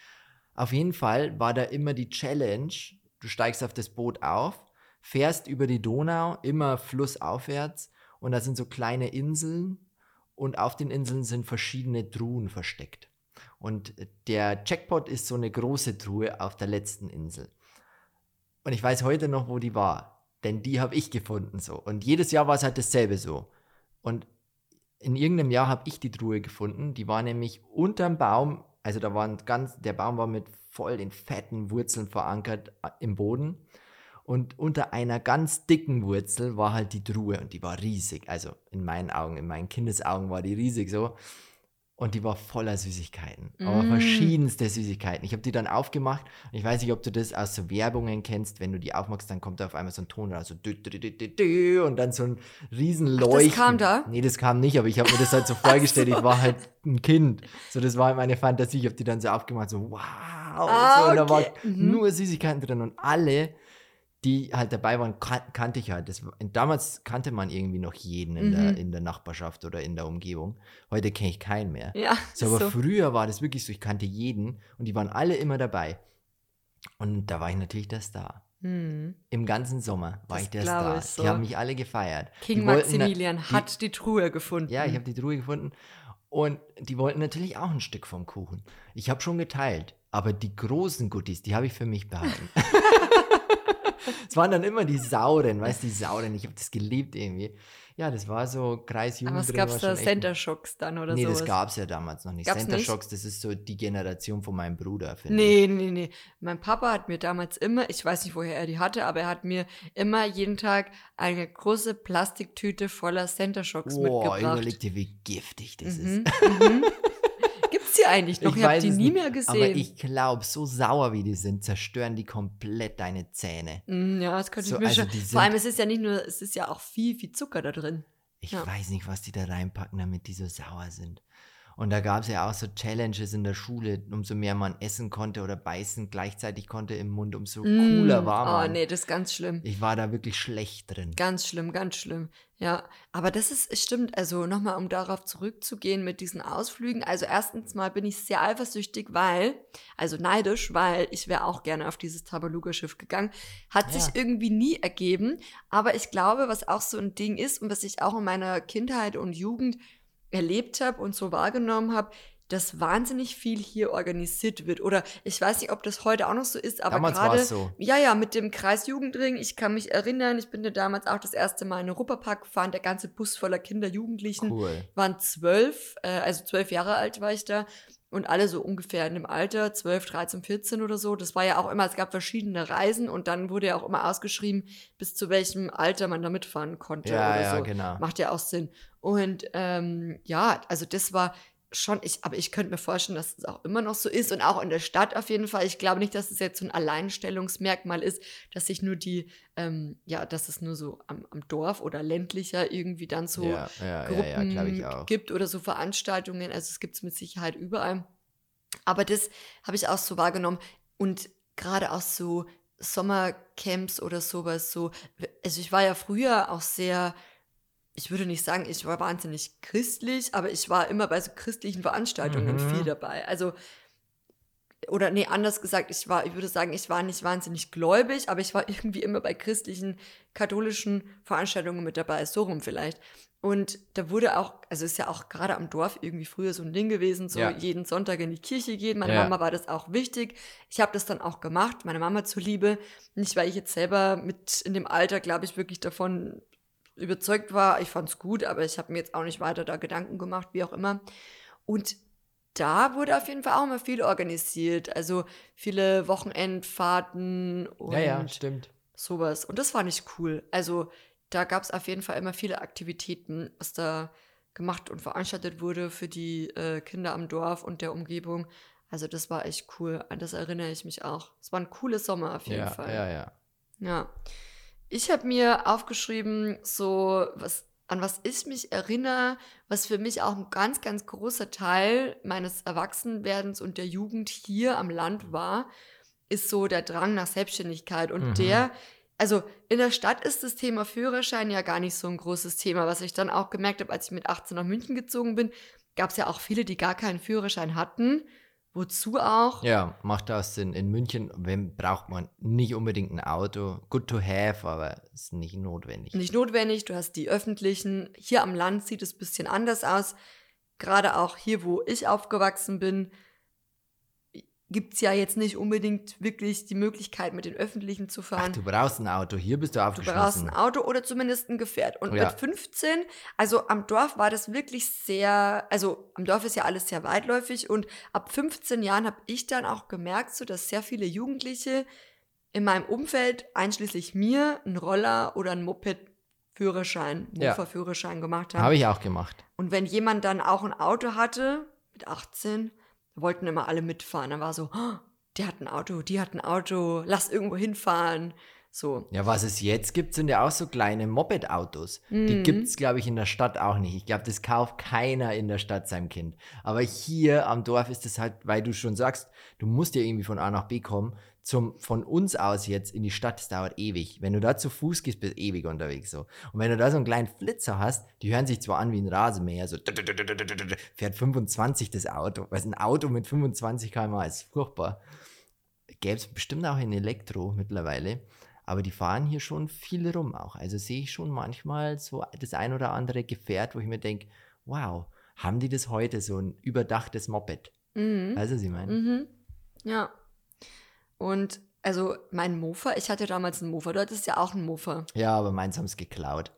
Speaker 2: Auf jeden Fall war da immer die Challenge, du steigst auf das Boot auf, fährst über die Donau, immer flussaufwärts und da sind so kleine Inseln und auf den Inseln sind verschiedene Truhen versteckt. Und der Jackpot ist so eine große Truhe auf der letzten Insel. Und ich weiß heute noch, wo die war, denn die habe ich gefunden so. Und jedes Jahr war es halt dasselbe so. Und in irgendeinem Jahr habe ich die Truhe gefunden. Die war nämlich unterm Baum, also da waren ganz, der Baum war mit voll den fetten Wurzeln verankert im Boden. Und unter einer ganz dicken Wurzel war halt die Truhe und die war riesig. Also in meinen Augen, in meinen Kindesaugen war die riesig so. Und die war voller Süßigkeiten. Aber
Speaker 1: Mm.
Speaker 2: verschiedenste Süßigkeiten. Ich habe die dann aufgemacht. Ich weiß nicht, ob du das aus so Werbungen kennst. Wenn du die aufmachst, dann kommt da auf einmal so ein Ton raus. So dü, und dann so ein riesen Leuchten.
Speaker 1: kam da?
Speaker 2: Nee, das kam nicht, aber ich habe mir das halt so vorgestellt. Ich war halt ein Kind. So, das war meine Fantasie. Ich habe die dann so aufgemacht. So, wow.
Speaker 1: Ah,
Speaker 2: so, und da
Speaker 1: okay.
Speaker 2: waren
Speaker 1: Mhm.
Speaker 2: nur Süßigkeiten drin. Und alle, die halt dabei waren, kan kannte ich halt. Das, damals kannte man irgendwie noch jeden in, der,
Speaker 1: Mhm.
Speaker 2: in der Nachbarschaft oder in der Umgebung. Heute kenne ich keinen mehr.
Speaker 1: Ja,
Speaker 2: So, aber
Speaker 1: so.
Speaker 2: früher war das wirklich so, ich kannte jeden und die waren alle immer dabei. Und da war ich natürlich der Star.
Speaker 1: Hm.
Speaker 2: Im ganzen Sommer war
Speaker 1: Das
Speaker 2: ich der Star.
Speaker 1: ich so.
Speaker 2: Die haben mich alle gefeiert.
Speaker 1: King
Speaker 2: die wollten
Speaker 1: Maximilian
Speaker 2: die-
Speaker 1: hat die Truhe gefunden.
Speaker 2: Ja, ich habe die Truhe gefunden. Und die wollten natürlich auch ein Stück vom Kuchen. Ich habe schon geteilt. Aber die großen Goodies, die habe ich für mich behalten. es waren dann immer die sauren, weißt du, die sauren. Ich habe das geliebt irgendwie. Ja, das war so Kreis
Speaker 1: Aber was gab's
Speaker 2: war
Speaker 1: da? Center Shocks dann oder
Speaker 2: Nee,
Speaker 1: sowas?
Speaker 2: das gab es ja damals noch nicht.
Speaker 1: Gab's
Speaker 2: Center
Speaker 1: nicht?
Speaker 2: Shocks, das ist so die Generation von meinem Bruder, finde
Speaker 1: Nee,
Speaker 2: ich.
Speaker 1: nee, nee. Mein Papa hat mir damals immer, ich weiß nicht, woher er die hatte, aber er hat mir immer jeden Tag eine große Plastiktüte voller Center Shocks
Speaker 2: Boah,
Speaker 1: mitgebracht.
Speaker 2: überleg dir, wie giftig das ist.
Speaker 1: Mhm, die eigentlich noch? Ich, habe
Speaker 2: weiß
Speaker 1: die nie
Speaker 2: nicht,
Speaker 1: mehr
Speaker 2: Aber
Speaker 1: gesehen.
Speaker 2: ich glaube, so sauer wie die sind, zerstören die komplett deine Zähne.
Speaker 1: Mm, ja, das könnte
Speaker 2: So,
Speaker 1: ich mir
Speaker 2: also
Speaker 1: schon. Vor allem, es ist ja nicht nur, es ist ja auch viel, viel Zucker da drin.
Speaker 2: Ich
Speaker 1: Ja.
Speaker 2: weiß nicht, was die da reinpacken, damit die so sauer sind. Und da gab es ja auch so Challenges in der Schule, umso mehr man essen konnte oder beißen gleichzeitig konnte im Mund, umso cooler
Speaker 1: Mm,
Speaker 2: war man.
Speaker 1: Oh, nee, das ist ganz schlimm.
Speaker 2: Ich war da wirklich schlecht drin.
Speaker 1: Ganz schlimm, ganz schlimm. Ja, aber das ist, es stimmt, also nochmal, um darauf zurückzugehen mit diesen Ausflügen. Also erstens mal bin ich sehr eifersüchtig, weil, also neidisch, weil ich wäre auch gerne auf dieses Tabaluga-Schiff gegangen. Hat
Speaker 2: Ja.
Speaker 1: sich irgendwie nie ergeben. Aber ich glaube, was auch so ein Ding ist und was ich auch in meiner Kindheit und Jugend erlebt habe und so wahrgenommen habe, dass wahnsinnig viel hier organisiert wird. Oder ich weiß nicht, ob das heute auch noch so ist, aber gerade
Speaker 2: so.
Speaker 1: ja, ja, mit dem Kreisjugendring. Ich kann mich erinnern, ich bin da damals auch das erste Mal in den Ruhrpark gefahren. Der ganze Bus voller Kinder, Jugendlichen
Speaker 2: Cool.
Speaker 1: waren zwölf, äh, also zwölf Jahre alt war ich da. Und alle so ungefähr in dem Alter, 12, 13, 14 oder so. Das war ja auch immer, es gab verschiedene Reisen und dann wurde ja auch immer ausgeschrieben, bis zu welchem Alter man da mitfahren konnte
Speaker 2: Ja,
Speaker 1: oder
Speaker 2: ja,
Speaker 1: so.
Speaker 2: genau.
Speaker 1: Macht ja auch Sinn. Und ähm, ja, also das war schon, ich, aber ich könnte mir vorstellen, dass es auch immer noch so ist und auch in der Stadt auf jeden Fall. Ich glaube nicht, dass es jetzt so ein Alleinstellungsmerkmal ist, dass sich nur die, ähm, ja, dass es nur so am, am Dorf oder ländlicher irgendwie dann so
Speaker 2: ja, ja,
Speaker 1: Gruppen
Speaker 2: ja, glaube ich auch.
Speaker 1: gibt oder so Veranstaltungen. Also es gibt es mit Sicherheit überall. Aber das habe ich auch so wahrgenommen. Und gerade auch so Sommercamps oder sowas, so, also ich war ja früher auch sehr, ich würde nicht sagen, ich war wahnsinnig christlich, aber ich war immer bei so christlichen Veranstaltungen
Speaker 2: Mhm.
Speaker 1: viel dabei. Also oder nee, anders gesagt, ich war, ich würde sagen, ich war nicht wahnsinnig gläubig, aber ich war irgendwie immer bei christlichen, katholischen Veranstaltungen mit dabei, so rum vielleicht. Und da wurde auch, also ist ja auch gerade am Dorf irgendwie früher so ein Ding gewesen, so
Speaker 2: Ja.
Speaker 1: jeden Sonntag in die Kirche gehen. Meine
Speaker 2: Ja.
Speaker 1: Mama war das auch wichtig. Ich habe das dann auch gemacht, meiner Mama zuliebe. Nicht, weil ich jetzt selber mit in dem Alter, glaube ich, wirklich davon überzeugt war. Ich fand es gut, aber ich habe mir jetzt auch nicht weiter da Gedanken gemacht, wie auch immer. Und da wurde auf jeden Fall auch immer viel organisiert. Also viele Wochenendfahrten und
Speaker 2: Ja, ja, stimmt.
Speaker 1: sowas. Und das fand ich cool. Also da gab es auf jeden Fall immer viele Aktivitäten, was da gemacht und veranstaltet wurde für die äh, Kinder am Dorf und der Umgebung. Also das war echt cool. An das erinnere ich mich auch. Es war ein cooler Sommer auf jeden
Speaker 2: Ja,
Speaker 1: Fall.
Speaker 2: ja, ja.
Speaker 1: Ja. Ich habe mir aufgeschrieben, so was, an was ich mich erinnere, was für mich auch ein ganz, ganz großer Teil meines Erwachsenwerdens und der Jugend hier am Land war, ist so der Drang nach Selbstständigkeit. Und
Speaker 2: Mhm.
Speaker 1: der, also in der Stadt ist das Thema Führerschein ja gar nicht so ein großes Thema. Was ich dann auch gemerkt habe, als ich mit 18 nach München gezogen bin, gab es ja auch viele, die gar keinen Führerschein hatten. Wozu auch?
Speaker 2: Ja, macht auch Sinn. In München wenn, braucht man nicht unbedingt ein Auto. Good to have, aber ist nicht notwendig.
Speaker 1: nicht notwendig. Du hast die öffentlichen. Hier am Land sieht es ein bisschen anders aus. Gerade auch hier, wo ich aufgewachsen bin, gibt es ja jetzt nicht unbedingt wirklich die Möglichkeit, mit den öffentlichen zu
Speaker 2: Ach,
Speaker 1: fahren.
Speaker 2: du brauchst ein Auto. Hier bist du
Speaker 1: Du brauchst
Speaker 2: aufgeschlossen.
Speaker 1: ein Auto oder zumindest ein Gefährt. Und
Speaker 2: Ja.
Speaker 1: mit 15, also am Dorf war das wirklich sehr, also am Dorf ist ja alles sehr weitläufig und ab 15 Jahren habe ich dann auch gemerkt, so dass sehr viele Jugendliche in meinem Umfeld, einschließlich mir, einen Roller oder einen Moped-Führerschein,
Speaker 2: Ja.
Speaker 1: Mofa-Führerschein gemacht haben.
Speaker 2: Habe ich auch gemacht.
Speaker 1: Und wenn jemand dann auch ein Auto hatte, mit 18, da wollten immer alle mitfahren. Dann war so, "Oh, der hat ein Auto, die hat ein Auto, lass irgendwo hinfahren. So.
Speaker 2: Ja, was es jetzt gibt, sind ja auch so kleine Moped-Autos. Die
Speaker 1: Mhm.
Speaker 2: gibt es, glaube ich, in der Stadt auch nicht. Ich glaube, das kauft keiner in der Stadt seinem Kind. Aber hier am Dorf ist es halt, weil du schon sagst, du musst ja irgendwie von A nach B kommen. Zum, von uns aus jetzt in die Stadt, das dauert ewig. Wenn du da zu Fuß gehst, bist du ewig unterwegs so. Und wenn du da so einen kleinen Flitzer hast, die hören sich zwar an wie ein Rasenmäher, so fährt 25 das Auto. Weil ein Auto mit 25 km/h ist furchtbar. Gäbe es bestimmt auch in Elektro mittlerweile. Aber die fahren hier schon viel rum auch. Also sehe ich schon manchmal so das ein oder andere Gefährt, wo ich mir denke, wow, haben die das heute, so ein überdachtes Moped?
Speaker 1: Mhm.
Speaker 2: Also sie meinen.
Speaker 1: Mhm. Ja. Und also mein Mofa, ich hatte damals einen Mofa, du hattest ja auch einen Mofa.
Speaker 2: Ja, aber meins haben es geklaut.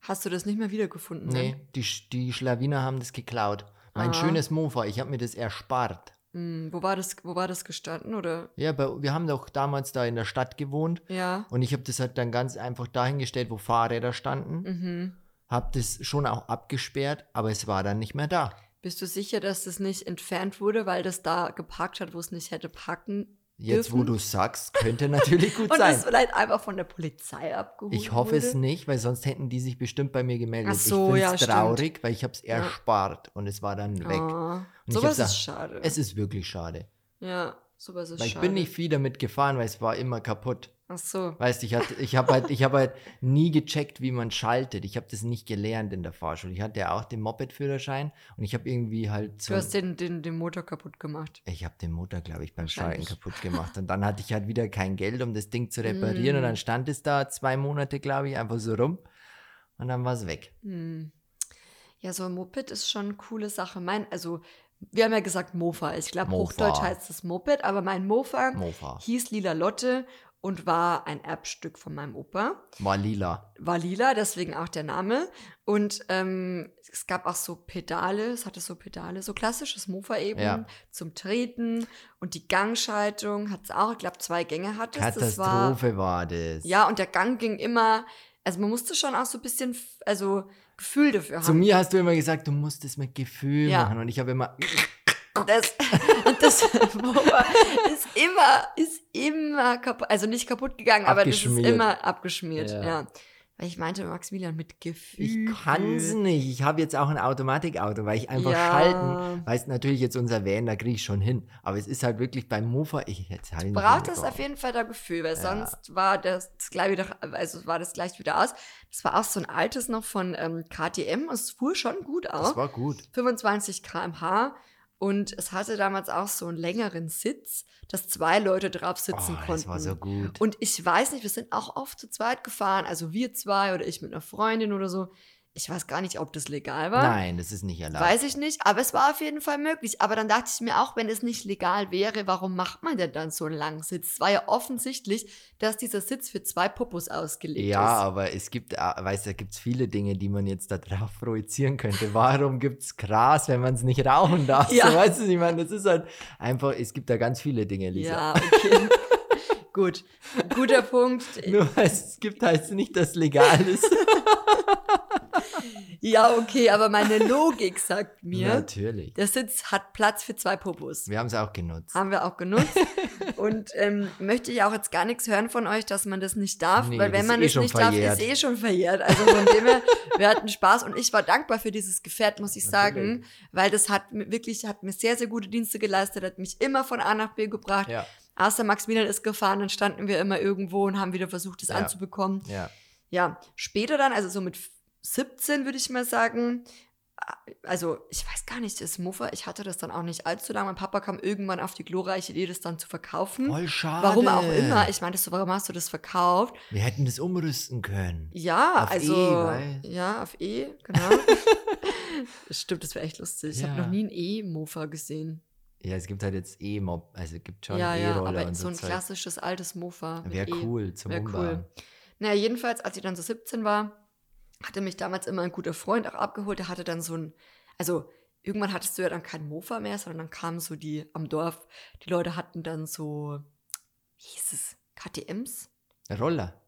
Speaker 1: Hast du das nicht mehr wiedergefunden?
Speaker 2: Nee, die, Sch- die Schlawiner haben das geklaut. Mein
Speaker 1: Ah.
Speaker 2: schönes Mofa, ich habe mir das erspart.
Speaker 1: Hm, wo, war das, wo war das gestanden? Oder?
Speaker 2: Ja, bei, wir haben doch damals da in der Stadt gewohnt
Speaker 1: Ja.
Speaker 2: und ich habe das halt dann ganz einfach dahingestellt, wo Fahrräder standen.
Speaker 1: Mhm.
Speaker 2: Habe das schon auch abgesperrt, aber es war dann nicht mehr da.
Speaker 1: Bist du sicher, dass das nicht entfernt wurde, weil das da geparkt hat, wo es nicht hätte parken
Speaker 2: Jetzt, wo
Speaker 1: dürfen?
Speaker 2: du sagst, könnte natürlich gut
Speaker 1: Und
Speaker 2: sein.
Speaker 1: das vielleicht einfach von der Polizei abgeholt
Speaker 2: Ich hoffe
Speaker 1: wurde?
Speaker 2: es nicht, weil sonst hätten die sich bestimmt bei mir gemeldet.
Speaker 1: Ach so,
Speaker 2: ich
Speaker 1: ja,
Speaker 2: finde es
Speaker 1: stimmt.
Speaker 2: traurig, weil ich habe es erspart und es war dann weg.
Speaker 1: Ah,
Speaker 2: Und ich
Speaker 1: sowas ist schade.
Speaker 2: Es ist wirklich schade.
Speaker 1: ja, sowas ist
Speaker 2: Weil ich
Speaker 1: schade.
Speaker 2: bin nicht viel damit gefahren, weil es war immer kaputt.
Speaker 1: Ach so.
Speaker 2: Weißt du, ich, hatte- ich habe halt, ich hab halt nie gecheckt, wie man schaltet. Ich habe das nicht gelernt in der Fahrschule. Ich hatte ja auch den Moped-Führerschein und ich habe irgendwie halt so.
Speaker 1: Du hast den, den, den Motor kaputt gemacht.
Speaker 2: Ich habe den Motor, glaube ich, beim Schalten kaputt gemacht. Und dann hatte ich halt wieder kein Geld, um das Ding zu reparieren. Und
Speaker 1: Mm.
Speaker 2: dann stand es da zwei Monate, glaube ich, einfach so rum. Und dann war es weg.
Speaker 1: Hm. Ja, so ein Moped ist schon eine coole Sache. Mein, also, wir haben ja gesagt Mofa. Ich glaube. Hochdeutsch heißt es Moped, aber mein Mofa
Speaker 2: Mofa.
Speaker 1: hieß Lila Lotte und war ein Erbstück von meinem Opa.
Speaker 2: War lila.
Speaker 1: War lila, deswegen auch der Name. Und ähm, es gab auch so Pedale, es hatte so Pedale, so klassisches Mofa eben
Speaker 2: Ja.
Speaker 1: zum Treten. Und die Gangschaltung hat es auch, ich glaube, zwei Gänge hatte es. Das war,
Speaker 2: Katastrophe war, das.
Speaker 1: ja, und der Gang ging immer, also man musste schon auch so ein bisschen, also Gefühl dafür
Speaker 2: Zu
Speaker 1: haben.
Speaker 2: mir hast du immer gesagt, du musst es mit Gefühl
Speaker 1: Ja.
Speaker 2: machen. Und ich habe immer,
Speaker 1: Das, und das ist immer, ist immer kaputt, also nicht kaputt gegangen, aber das ist immer abgeschmiert,
Speaker 2: Ja.
Speaker 1: ja. Weil ich meinte, Maximilian, mit Gefühl.
Speaker 2: ich kann's nicht. Ich habe jetzt auch ein Automatikauto, weil ich einfach
Speaker 1: Ja.
Speaker 2: schalten, weißt natürlich jetzt unser Van, da kriege ich schon hin. Aber es ist halt wirklich beim Mofa, ich jetzt ich nicht
Speaker 1: braucht es auf jeden Fall da Gefühl, weil
Speaker 2: Ja.
Speaker 1: sonst war das, gleich wieder, also war das gleich wieder aus. Das war auch so ein altes noch von ähm, KTM und es fuhr schon gut
Speaker 2: Das
Speaker 1: auch.
Speaker 2: war gut.
Speaker 1: 25 km/h Und es hatte damals auch so einen längeren Sitz, dass zwei Leute drauf sitzen
Speaker 2: oh,
Speaker 1: konnten.
Speaker 2: das war so gut.
Speaker 1: Und ich weiß nicht, wir sind auch oft zu zweit gefahren, also wir zwei oder ich mit einer Freundin oder so. Ich weiß gar nicht, ob das legal war.
Speaker 2: Nein, das ist nicht erlaubt.
Speaker 1: Weiß ich nicht, aber es war auf jeden Fall möglich. Aber dann dachte ich mir auch, wenn es nicht legal wäre, warum macht man denn dann so einen langen Sitz? Es war ja offensichtlich, dass dieser Sitz für zwei Popos ausgelegt
Speaker 2: ja,
Speaker 1: ist.
Speaker 2: aber es gibt, äh, weißt du, da gibt es viele Dinge, die man jetzt da drauf projizieren könnte. Warum gibt es Gras, wenn man es nicht rauchen darf?
Speaker 1: Ja.
Speaker 2: So, weißt du, ich meine, das ist halt einfach, es gibt da ganz viele Dinge, Lisa.
Speaker 1: Ja, okay. Gut. Guter Punkt.
Speaker 2: Nur weil es gibt, heißt nicht, dass es legal ist.
Speaker 1: Ja, okay, aber meine Logik sagt mir,
Speaker 2: Natürlich.
Speaker 1: der Sitz hat Platz für zwei Popos.
Speaker 2: Wir haben es auch genutzt.
Speaker 1: Haben wir auch genutzt. Und ähm, möchte ich auch jetzt gar nichts hören von euch, dass man das nicht darf,
Speaker 2: Nee,
Speaker 1: weil wenn
Speaker 2: das
Speaker 1: man
Speaker 2: eh
Speaker 1: es
Speaker 2: schon
Speaker 1: nicht
Speaker 2: verjährt.
Speaker 1: darf, ist eh schon verjährt. Also von dem her, wir hatten Spaß und ich war dankbar für dieses Gefährt, muss ich sagen, weil das hat mir wirklich, hat mir sehr, sehr gute Dienste geleistet, hat mich immer von A nach B gebracht.
Speaker 2: Ja,
Speaker 1: Außer Maximilian ist gefahren, dann standen wir immer irgendwo und haben wieder versucht, es
Speaker 2: Ja.
Speaker 1: anzubekommen.
Speaker 2: ja.
Speaker 1: Ja, später dann, also so mit 17 würde ich mal sagen, also ich weiß gar nicht, das Muffa, ich hatte das dann auch nicht allzu lange. Mein Papa kam irgendwann auf die glorreiche Idee, das dann zu verkaufen.
Speaker 2: Voll schade.
Speaker 1: Warum auch immer. Ich meinte so, warum hast du das verkauft?
Speaker 2: Wir hätten das umrüsten können.
Speaker 1: Ja,
Speaker 2: Auf
Speaker 1: also.
Speaker 2: E, weil-
Speaker 1: ja, auf E, genau. Stimmt, das wäre echt lustig. Ich
Speaker 2: Ja.
Speaker 1: habe noch nie ein E-Mofa gesehen.
Speaker 2: Ja, es gibt halt jetzt E-Mob, also es gibt schon
Speaker 1: ja, ja,
Speaker 2: E-Roller
Speaker 1: aber
Speaker 2: und
Speaker 1: so ein
Speaker 2: Zeug.
Speaker 1: klassisches altes Mofa.
Speaker 2: Wäre
Speaker 1: E.
Speaker 2: cool zum
Speaker 1: Wäre
Speaker 2: Umbauen.
Speaker 1: cool. Naja, jedenfalls, als ich dann so 17 war, hatte mich damals immer ein guter Freund auch abgeholt. Der hatte dann so ein, also irgendwann hattest du ja dann kein Mofa mehr, sondern dann kamen so die am Dorf, die Leute hatten dann so, wie hieß es, KTMs?
Speaker 2: Roller.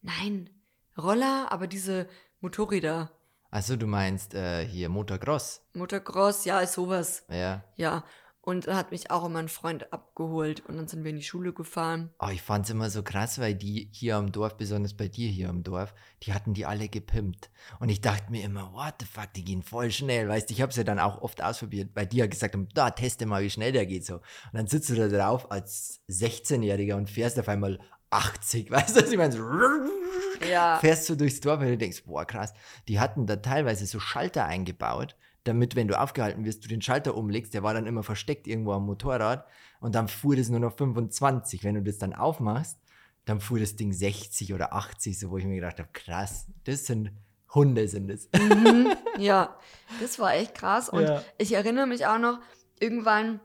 Speaker 1: Nein, Roller, aber diese Motorräder.
Speaker 2: Also du meinst äh, hier Motocross.
Speaker 1: Motocross, ja, sowas.
Speaker 2: Ja.
Speaker 1: Ja. Und dann hat mich auch immer ein Freund abgeholt und dann sind wir in die Schule gefahren.
Speaker 2: Oh, ich fand's immer so krass, weil die hier am Dorf, besonders bei dir hier am Dorf, die hatten die alle gepimpt. Und ich dachte mir immer, what the fuck, die gehen voll schnell. Weißt du, ich habe ja dann auch oft ausprobiert, weil die ja gesagt haben, da, teste mal, wie schnell der geht so. Und dann sitzt du da drauf als 16-Jähriger und fährst auf einmal 80, weißt du, was ich meine? So,
Speaker 1: Ja.
Speaker 2: fährst du durchs Dorf und du denkst, boah, krass. Die hatten da teilweise so Schalter eingebaut, damit, wenn du aufgehalten wirst, du den Schalter umlegst. Der war dann immer versteckt irgendwo am Motorrad und dann fuhr das nur noch 25. Wenn du das dann aufmachst, dann fuhr das Ding 60 oder 80, so wo ich mir gedacht habe, krass, das sind Hunde, sind das.
Speaker 1: Mhm, ja, das war echt krass. Und
Speaker 2: Ja.
Speaker 1: ich erinnere mich auch noch, irgendwann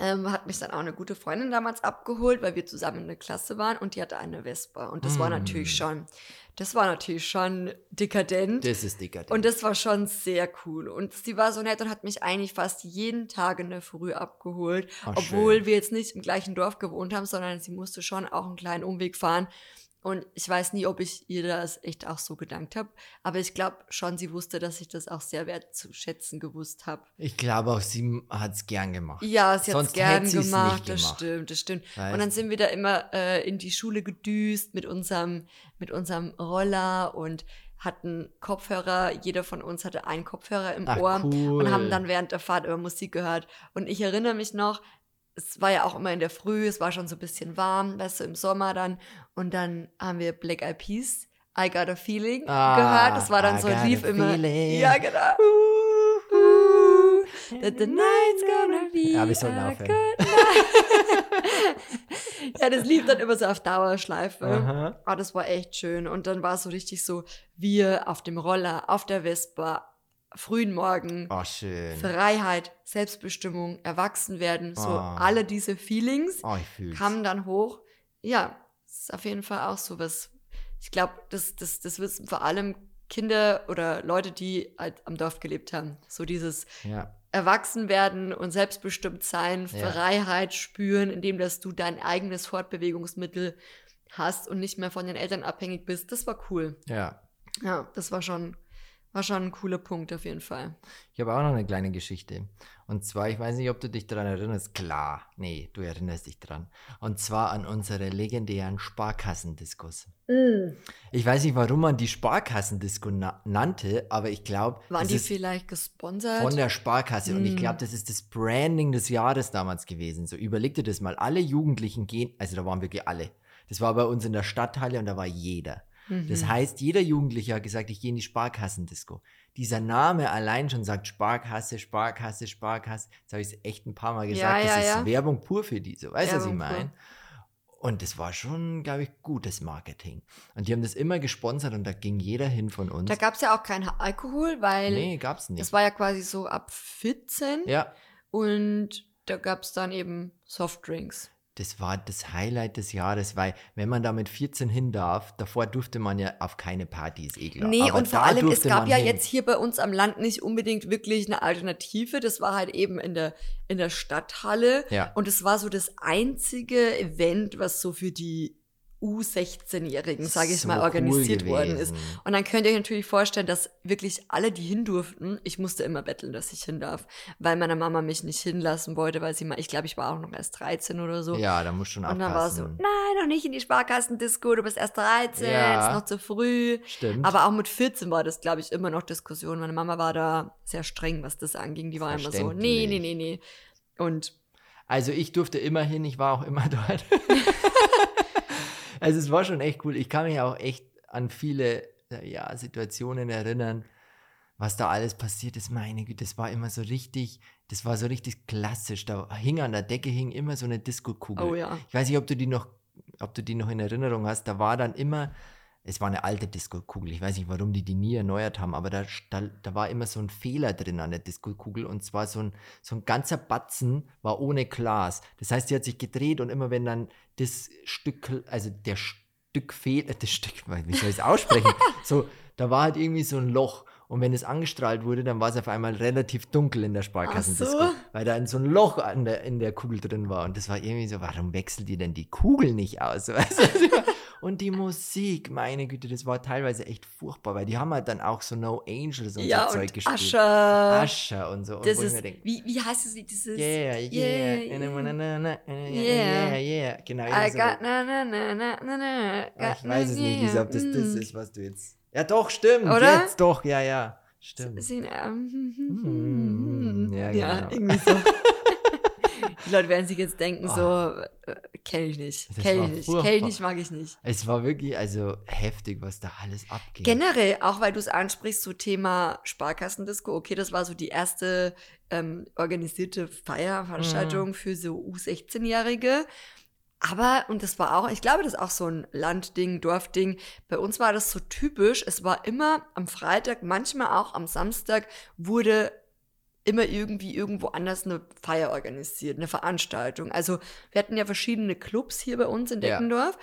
Speaker 1: ähm, hat mich dann auch eine gute Freundin damals abgeholt, weil wir zusammen in der Klasse waren und die hatte eine Vespa. Und das war
Speaker 2: Mm.
Speaker 1: natürlich schon, das war natürlich schon dekadent.
Speaker 2: Das ist dicker.
Speaker 1: Und das war schon sehr cool. Und sie war so nett und hat mich eigentlich fast jeden Tag in der Früh abgeholt.
Speaker 2: Oh,
Speaker 1: obwohl
Speaker 2: schön.
Speaker 1: wir jetzt nicht im gleichen Dorf gewohnt haben, sondern sie musste schon auch einen kleinen Umweg fahren. Und ich weiß nie, ob ich ihr das echt auch so gedankt habe. Aber ich glaube schon, sie wusste, dass ich das auch sehr wertzuschätzen gewusst habe.
Speaker 2: ich glaube auch, sie hat es gern gemacht.
Speaker 1: Ja, sie hat es gern gemacht, das
Speaker 2: gemacht.
Speaker 1: stimmt, das stimmt.
Speaker 2: Weißt
Speaker 1: Und dann sind wir da immer äh, in die Schule gedüst mit unserem, mit unserem Roller und hatten Kopfhörer. Jeder von uns hatte einen Kopfhörer im
Speaker 2: Ach,
Speaker 1: Ohr
Speaker 2: cool.
Speaker 1: und haben dann während der Fahrt immer Musik gehört. Und ich erinnere mich noch, es war ja auch immer in der Früh, es war schon so ein bisschen warm, weißt du, im Sommer dann. Und dann haben wir Black Eyed Peas, I Got a Feeling
Speaker 2: Ah,
Speaker 1: gehört. Das war dann
Speaker 2: I
Speaker 1: so, lief immer.
Speaker 2: feeling.
Speaker 1: Ja, genau. Ooh, that the night's gonna be
Speaker 2: Ja, wir sollten aufhören.
Speaker 1: ja, das lief dann immer so auf Dauerschleife.
Speaker 2: Aha.
Speaker 1: Ah, das war echt schön. Und dann war es so richtig so, wir auf dem Roller, auf der Vespa, frühen Morgen,
Speaker 2: Oh.
Speaker 1: Freiheit, Selbstbestimmung, Erwachsenwerden, so
Speaker 2: Oh.
Speaker 1: alle diese Feelings
Speaker 2: Oh,
Speaker 1: kamen dann hoch. Ja, das ist auf jeden Fall auch so was. Ich glaube, das, das, das wissen vor allem Kinder oder Leute, die halt am Dorf gelebt haben. So dieses
Speaker 2: Ja.
Speaker 1: Erwachsenwerden und selbstbestimmt sein,
Speaker 2: Ja.
Speaker 1: Freiheit spüren, indem dass du dein eigenes Fortbewegungsmittel hast und nicht mehr von den Eltern abhängig bist. Das war cool.
Speaker 2: Ja.
Speaker 1: Ja, das war schon, war schon ein cooler Punkt auf jeden Fall.
Speaker 2: Ich habe auch noch eine kleine Geschichte. Und zwar, ich weiß nicht, ob du dich daran erinnerst. Klar, nee, du erinnerst dich dran. Und zwar an unsere legendären Sparkassendiskus. Ich weiß nicht, warum man die Sparkassendisco na nannte, aber ich glaube,
Speaker 1: Waren
Speaker 2: das
Speaker 1: die
Speaker 2: ist
Speaker 1: vielleicht gesponsert?
Speaker 2: von der Sparkasse. Und ich
Speaker 1: Mm.
Speaker 2: glaube, das ist das Branding des Jahres damals gewesen. So, überleg dir das mal. Alle Jugendlichen gehen, also da waren wirklich alle. Das war bei uns in der Stadthalle und da war jeder. Das heißt, jeder Jugendliche hat gesagt, ich gehe in die Sparkassendisco. Dieser Name allein schon sagt Sparkasse, Sparkasse, Sparkasse. Jetzt habe ich es echt ein paar Mal gesagt.
Speaker 1: Ja,
Speaker 2: das
Speaker 1: ja,
Speaker 2: ist
Speaker 1: ja.
Speaker 2: Werbung pur für die. So, weißt du, was ich meine? Und das war schon, glaube ich, gutes Marketing. Und die haben das immer gesponsert und da ging jeder hin von uns.
Speaker 1: Da gab es ja auch keinen Alkohol, weil
Speaker 2: nee, gab's nicht.
Speaker 1: das war ja quasi so ab 14
Speaker 2: ja,
Speaker 1: und da gab es dann eben Softdrinks.
Speaker 2: Das war das Highlight des Jahres, weil wenn man da mit 14 hin darf, davor durfte man ja auf keine Partys, eh klar.
Speaker 1: Nee,
Speaker 2: Aber
Speaker 1: und vor allem, es gab ja
Speaker 2: hin.
Speaker 1: jetzt hier bei uns am Land nicht unbedingt wirklich eine Alternative. Das war halt eben in der, in der Stadthalle.
Speaker 2: Ja.
Speaker 1: Und es war so das einzige Event, was so für die U16-Jährigen, sage ich
Speaker 2: So
Speaker 1: mal, organisiert
Speaker 2: cool
Speaker 1: worden ist. Und dann könnt ihr euch natürlich vorstellen, dass wirklich alle, die hin durften, ich musste immer betteln, dass ich hin darf, weil meine Mama mich nicht hinlassen wollte, weil sie mal, ich glaube, ich war auch noch erst 13 oder so.
Speaker 2: Ja, da musst du schon
Speaker 1: Und dann war so,
Speaker 2: aufpassen.
Speaker 1: nein, noch nicht in die Sparkassendisco, du bist erst 13,
Speaker 2: Ja.
Speaker 1: ist noch zu früh.
Speaker 2: Stimmt.
Speaker 1: Aber auch mit 14 war das, glaube ich, immer noch Diskussion. Meine Mama war da sehr streng, was das anging. Die war immer so, nee, nee, nee, nee. Und
Speaker 2: Also ich durfte immer hin, ich war auch immer dort. also es war schon echt cool. Ich kann mich auch echt an viele äh, ja, Situationen erinnern, was da alles passiert ist. Meine Güte, das war immer so richtig, das war so richtig klassisch. Da hing an der Decke hing immer so eine Disco-Kugel.
Speaker 1: Oh ja.
Speaker 2: Ich weiß nicht, ob du die noch, ob du die noch in Erinnerung hast. Da war dann immer, es war eine alte Disco-Kugel. Ich weiß nicht, warum die die nie erneuert haben, aber da, da, da war immer so ein Fehler drin an der Disco-Kugel und zwar so ein, so ein ganzer Batzen war ohne Glas. Das heißt, die hat sich gedreht und immer wenn dann das Stück, also der Stück fehlt, äh, das Stück, wie soll ich es aussprechen? so, da war halt irgendwie so ein Loch. Und wenn es angestrahlt wurde, dann war es auf einmal relativ dunkel in der Sparkassendisco,
Speaker 1: so.
Speaker 2: weil da ein so ein Loch der, in der Kugel drin war. Und das war irgendwie so, warum wechselt ihr denn die Kugel nicht aus? Weißt du? Und die Musik, meine Güte, das war teilweise echt furchtbar, weil die haben halt dann auch so No Angels und
Speaker 1: ja,
Speaker 2: so Zeug
Speaker 1: und
Speaker 2: gespielt.
Speaker 1: Ascher.
Speaker 2: Ascher und so. Und
Speaker 1: Das ist,
Speaker 2: denk,
Speaker 1: wie, wie heißt es, dieses?
Speaker 2: yeah, yeah,
Speaker 1: yeah,
Speaker 2: na,
Speaker 1: Yeah.
Speaker 2: yeah, yeah, genau.
Speaker 1: I
Speaker 2: so.
Speaker 1: got na na na na na na.
Speaker 2: Ah, ich weiß es nicht, Lisa, ob das das
Speaker 1: mm.
Speaker 2: ist, was du jetzt. Ja, doch, stimmt.
Speaker 1: Oder?
Speaker 2: Jetzt doch, ja, ja. Stimmt.
Speaker 1: Sie-
Speaker 2: Mm, ja,
Speaker 1: Ja,
Speaker 2: genau.
Speaker 1: irgendwie so. Die Leute werden sich jetzt denken, so, äh, kenne ich nicht, kenne ich nicht, kenne ich nicht, mag ich nicht.
Speaker 2: Es war wirklich, also heftig, was da alles abging.
Speaker 1: Generell, auch weil du es ansprichst, so Thema Sparkassendisco, okay, das war so die erste ähm, organisierte Feierveranstaltung für so U16-Jährige. Aber, und das war auch, ich glaube, das ist auch so ein Landding, Dorfding. Bei uns war das so typisch. Es war immer am Freitag, manchmal auch am Samstag, wurde immer irgendwie irgendwo anders eine Feier organisiert, eine Veranstaltung. Also wir hatten ja verschiedene Clubs hier bei uns in
Speaker 2: Ja.
Speaker 1: Deckendorf.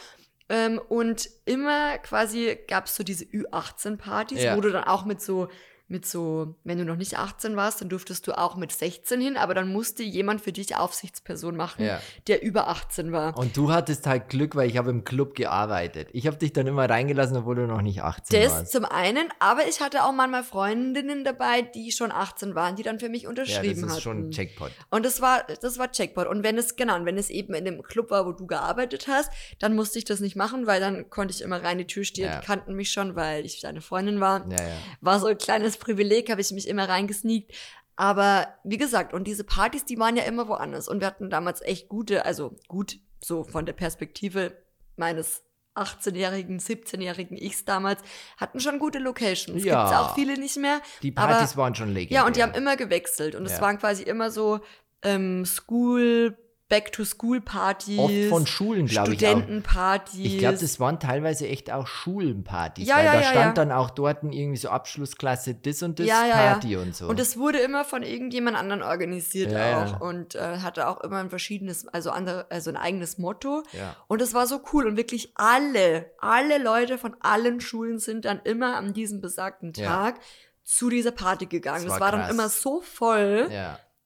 Speaker 1: Ähm, und immer quasi gab es so diese Ü18-Partys,
Speaker 2: Ja.
Speaker 1: wo du dann auch mit so, mit so, wenn du noch nicht 18 warst, dann durftest du auch mit 16 hin, aber dann musste jemand für dich Aufsichtsperson machen,
Speaker 2: Ja.
Speaker 1: der über 18 war.
Speaker 2: Und du hattest halt Glück, weil ich habe im Club gearbeitet. Ich habe dich dann immer reingelassen, obwohl du noch nicht 18
Speaker 1: Das
Speaker 2: warst.
Speaker 1: zum einen, aber ich hatte auch manchmal Freundinnen dabei, die schon 18 waren, die dann für mich
Speaker 2: Ja,
Speaker 1: unterschrieben
Speaker 2: das ist
Speaker 1: hatten.
Speaker 2: schon ein Jackpot.
Speaker 1: Und das war, das war Checkpot. Und wenn es, genau, und wenn es eben in dem Club war, wo du gearbeitet hast, dann musste ich das nicht machen, weil dann konnte ich immer rein die Tür stehen,
Speaker 2: Ja.
Speaker 1: die kannten mich schon, weil ich deine Freundin war.
Speaker 2: Ja, ja.
Speaker 1: War so ein kleines Privileg, habe ich mich immer reingesneakt. Aber wie gesagt, und diese Partys, die waren ja immer woanders. Und wir hatten damals echt gute, also gut, so von der Perspektive meines 18-jährigen, 17-jährigen Ichs damals, hatten schon gute Locations.
Speaker 2: Ja.
Speaker 1: Gibt's auch viele nicht mehr.
Speaker 2: Die Partys
Speaker 1: Aber-
Speaker 2: waren schon legendär.
Speaker 1: Ja, und die haben immer gewechselt. Und es
Speaker 2: Ja.
Speaker 1: waren quasi immer so ähm, School, Back-to-School-Partys.
Speaker 2: Oft von Schulen, glaube ich.
Speaker 1: Studentenpartys.
Speaker 2: Ich glaube, das waren teilweise echt auch Schulenpartys.
Speaker 1: Ja,
Speaker 2: weil
Speaker 1: ja,
Speaker 2: da
Speaker 1: ja,
Speaker 2: stand dann auch dort irgendwie so Abschlussklasse das und das. Party und so.
Speaker 1: Und es wurde immer von irgendjemand anderen organisiert auch. Und äh, hatte auch immer ein verschiedenes, also andere, also ein eigenes Motto. Und es war so cool. Und wirklich alle, alle Leute von allen Schulen sind dann immer an diesem besagten. Tag zu dieser Party gegangen.
Speaker 2: Das
Speaker 1: Das
Speaker 2: war
Speaker 1: war, dann immer so voll.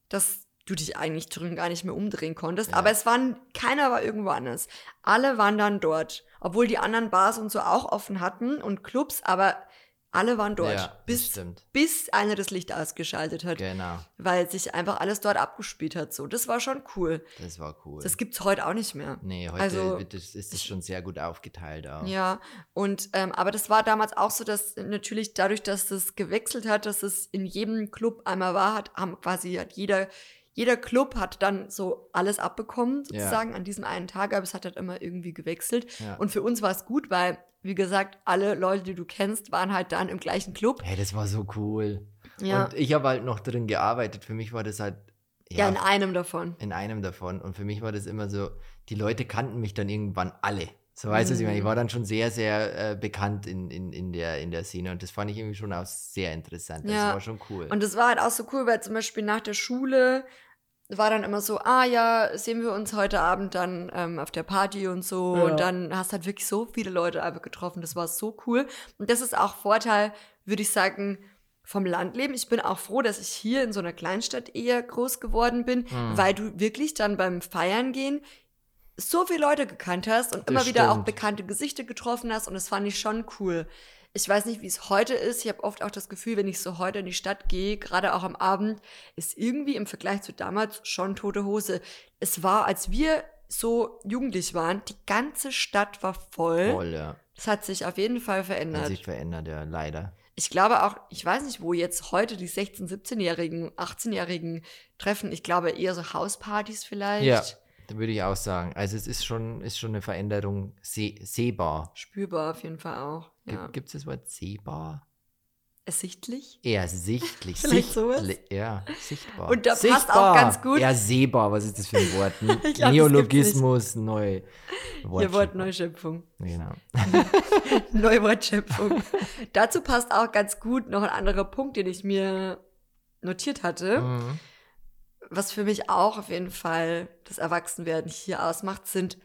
Speaker 1: dass du dich eigentlich drin gar nicht mehr umdrehen konntest.
Speaker 2: Ja.
Speaker 1: Aber es waren, keiner war irgendwo anders. Alle waren dann dort. Obwohl die anderen Bars und so auch offen hatten und Clubs, aber alle waren dort.
Speaker 2: Ja,
Speaker 1: bis,
Speaker 2: stimmt.
Speaker 1: bis einer das Licht ausgeschaltet hat.
Speaker 2: Genau.
Speaker 1: Weil sich einfach alles dort abgespielt hat. So, das war schon cool.
Speaker 2: Das war cool.
Speaker 1: Das gibt's heute auch nicht mehr.
Speaker 2: nee, heute
Speaker 1: also-
Speaker 2: ist das schon sehr gut aufgeteilt auch.
Speaker 1: Ja, und ähm, aber das war damals auch so, dass natürlich dadurch, dass das gewechselt hat, dass es in jedem Club einmal war, hat, haben quasi hat jeder jeder Club hat dann so alles abbekommen,
Speaker 2: Ja.
Speaker 1: sozusagen, an diesem einen Tag, aber es hat halt immer irgendwie gewechselt.
Speaker 2: Ja.
Speaker 1: Und für uns war es gut, weil, wie gesagt, alle Leute, die du kennst, waren halt dann im gleichen Club.
Speaker 2: Hey, das war so cool.
Speaker 1: Ja,
Speaker 2: Und ich habe halt noch drin gearbeitet. Für mich war das halt.
Speaker 1: ja, in einem davon.
Speaker 2: in einem davon. Und für mich war das immer so, die Leute kannten mich dann irgendwann alle. So weißt du, was ich meine, ich
Speaker 1: Mhm.
Speaker 2: war dann schon sehr, sehr äh, bekannt in, in, in, der, in der Szene und das fand ich irgendwie schon auch sehr interessant. Das
Speaker 1: Ja.
Speaker 2: war schon cool.
Speaker 1: Und das war halt auch so cool, weil zum Beispiel nach der Schule war dann immer so, ah ja, sehen wir uns heute Abend dann ähm, auf der Party und so.
Speaker 2: Ja.
Speaker 1: Und dann hast halt wirklich so viele Leute einfach getroffen. Das war so cool. Und das ist auch Vorteil, würde ich sagen, vom Landleben. Ich bin auch froh, dass ich hier in so einer Kleinstadt eher groß geworden bin,
Speaker 2: Mhm.
Speaker 1: weil du wirklich dann beim Feiern gehen so viele Leute gekannt hast und
Speaker 2: Das
Speaker 1: immer wieder auch
Speaker 2: stimmt.
Speaker 1: bekannte Gesichter getroffen hast und das fand ich schon cool. Ich weiß nicht, wie es heute ist. Ich habe oft auch das Gefühl, wenn ich so heute in die Stadt gehe, gerade auch am Abend, ist irgendwie im Vergleich zu damals schon tote Hose. Es war, als wir so jugendlich waren, die ganze Stadt war voll.
Speaker 2: Voll, ja.
Speaker 1: Das hat sich auf jeden Fall
Speaker 2: Hat
Speaker 1: verändert.
Speaker 2: sich verändert, ja, leider.
Speaker 1: Ich glaube auch, ich weiß nicht, wo jetzt heute die 16-, 17-Jährigen, 18-Jährigen treffen. Ich glaube eher so Hauspartys vielleicht.
Speaker 2: Ja. Da würde ich auch sagen. Also es ist schon, ist schon eine Veränderung seh sehbar.
Speaker 1: Spürbar auf jeden Fall auch. Ja.
Speaker 2: Gibt es das Wort sehbar?
Speaker 1: Ersichtlich?
Speaker 2: Eher sichtlich.
Speaker 1: Vielleicht sowas?
Speaker 2: Ja, sichtbar.
Speaker 1: Und da passt auch ganz gut-
Speaker 2: Ja, sehbar. Was ist das für ein Wort?
Speaker 1: glaub,
Speaker 2: Neologismus, neu. Wortschöpfung.
Speaker 1: Wort Neuschöpfung.
Speaker 2: Genau.
Speaker 1: Neuwortschöpfung. Dazu passt auch ganz gut noch ein anderer Punkt, den ich mir notiert hatte.
Speaker 2: Mhm.
Speaker 1: Was für mich auch auf jeden Fall das Erwachsenwerden hier ausmacht, sind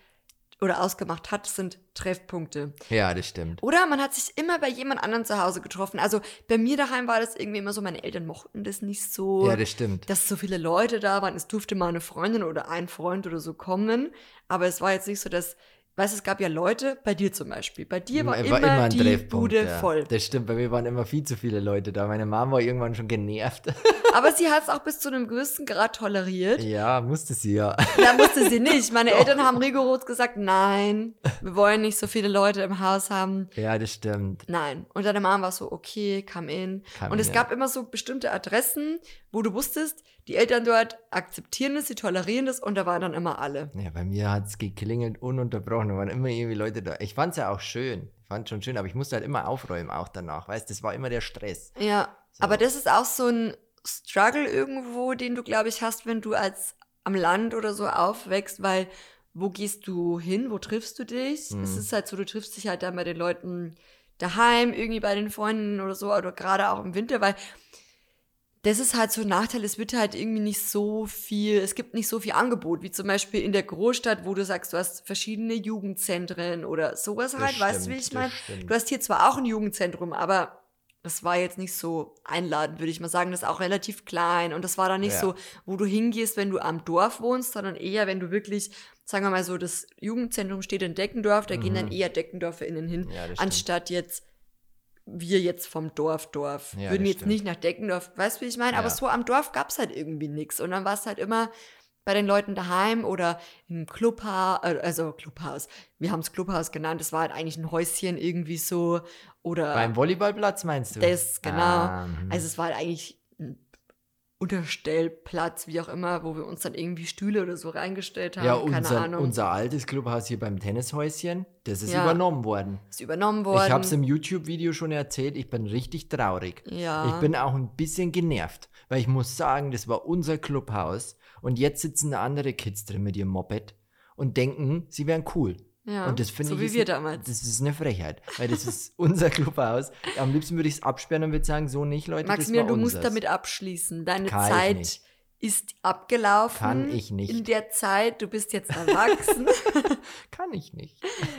Speaker 1: oder ausgemacht hat, sind Treffpunkte.
Speaker 2: Ja, das stimmt.
Speaker 1: Oder man hat sich immer bei jemand anderem zu Hause getroffen. Also bei mir daheim war das irgendwie immer so, meine Eltern mochten das nicht so.
Speaker 2: Ja, das stimmt.
Speaker 1: dass so viele Leute da waren. Es durfte mal eine Freundin oder ein Freund oder so kommen. Aber es war jetzt nicht so, dass, weißt du, es gab ja Leute, bei dir zum Beispiel. Bei dir war, immer, die Bude
Speaker 2: ja.
Speaker 1: voll.
Speaker 2: Das stimmt, bei mir waren immer viel zu viele Leute da. Meine Mama war irgendwann schon genervt.
Speaker 1: Aber sie hat es auch bis zu einem gewissen Grad toleriert.
Speaker 2: ja, musste sie ja.
Speaker 1: Da musste sie nicht. Meine Eltern haben rigoros gesagt, nein, wir wollen nicht so viele Leute im Haus haben.
Speaker 2: Ja, das stimmt.
Speaker 1: Nein. Und deine Mama war so, okay, come in.
Speaker 2: Come
Speaker 1: und es
Speaker 2: in,
Speaker 1: gab immer so bestimmte Adressen, wo du wusstest, die Eltern dort akzeptieren es, sie tolerieren es und da waren dann immer alle.
Speaker 2: Ja, bei mir hat es geklingelt ununterbrochen. Da waren immer irgendwie Leute da. Ich fand es ja auch schön. Ich fand es schon schön, aber ich musste halt immer aufräumen, auch danach. Weißt du, das war immer der Stress.
Speaker 1: Ja,
Speaker 2: So.
Speaker 1: aber das ist auch so ein Struggle irgendwo, den du, glaube ich, hast, wenn du als am Land oder so aufwächst, weil wo gehst du hin, wo triffst du dich?
Speaker 2: Mhm.
Speaker 1: Es ist halt so, du triffst dich halt dann bei den Leuten daheim, irgendwie bei den Freunden oder so, oder gerade auch im Winter, weil das ist halt so ein Nachteil, es wird halt irgendwie nicht so viel, es gibt nicht so viel Angebot, wie zum Beispiel in der Großstadt, wo du sagst, du hast verschiedene Jugendzentren oder sowas
Speaker 2: Das
Speaker 1: halt, weißt du, wie ich
Speaker 2: das
Speaker 1: meine? Du hast hier zwar auch ein Jugendzentrum, aber das war jetzt nicht so einladend, würde ich mal sagen. Das ist auch relativ klein und das war dann nicht
Speaker 2: Ja.
Speaker 1: so, wo du hingehst, wenn du am Dorf wohnst, sondern eher, wenn du wirklich, sagen wir mal so, das Jugendzentrum steht in Deckendorf, da gehen dann
Speaker 2: Mhm.
Speaker 1: eher DeckendorferInnen hin,
Speaker 2: Ja, das
Speaker 1: anstatt jetzt wir jetzt vom Dorf, Dorf.
Speaker 2: Ja,
Speaker 1: Würden jetzt
Speaker 2: stimmt.
Speaker 1: nicht nach Deckendorf, weißt du, wie ich meine? Aber
Speaker 2: Ja.
Speaker 1: so am Dorf gab es halt irgendwie nichts. Und dann war es halt immer bei den Leuten daheim oder im Clubhaus, also Clubhaus. Wir haben es Clubhaus genannt. Das war halt eigentlich ein Häuschen irgendwie so. Oder
Speaker 2: Beim Volleyballplatz meinst du?
Speaker 1: das, genau.
Speaker 2: Ah, mhm.
Speaker 1: Also es war halt eigentlich ein Unterstellplatz, wie auch immer, wo wir uns dann irgendwie Stühle oder so reingestellt haben.
Speaker 2: ja, unser, unser altes Clubhaus hier beim Tennishäuschen, das ist
Speaker 1: Ja.
Speaker 2: übernommen worden.
Speaker 1: ist übernommen worden.
Speaker 2: Ich habe es im YouTube-Video schon erzählt, ich bin richtig traurig.
Speaker 1: ja.
Speaker 2: Ich bin auch ein bisschen genervt, weil ich muss sagen, das war unser Clubhaus und jetzt sitzen da andere Kids drin mit ihrem Moped und denken, sie wären cool.
Speaker 1: Ja.
Speaker 2: Und das finde
Speaker 1: so
Speaker 2: ich
Speaker 1: wie wir damals.
Speaker 2: Das ist eine Frechheit, weil das ist unser Clubhaus. Am liebsten würde ich es absperren und würde sagen, so nicht, Leute,
Speaker 1: Maximilian, du
Speaker 2: war
Speaker 1: musst
Speaker 2: unseres.
Speaker 1: damit abschließen. Deine
Speaker 2: Kann
Speaker 1: Zeit. Ist abgelaufen.
Speaker 2: Kann ich nicht.
Speaker 1: In der Zeit, du bist jetzt erwachsen.
Speaker 2: Kann ich nicht.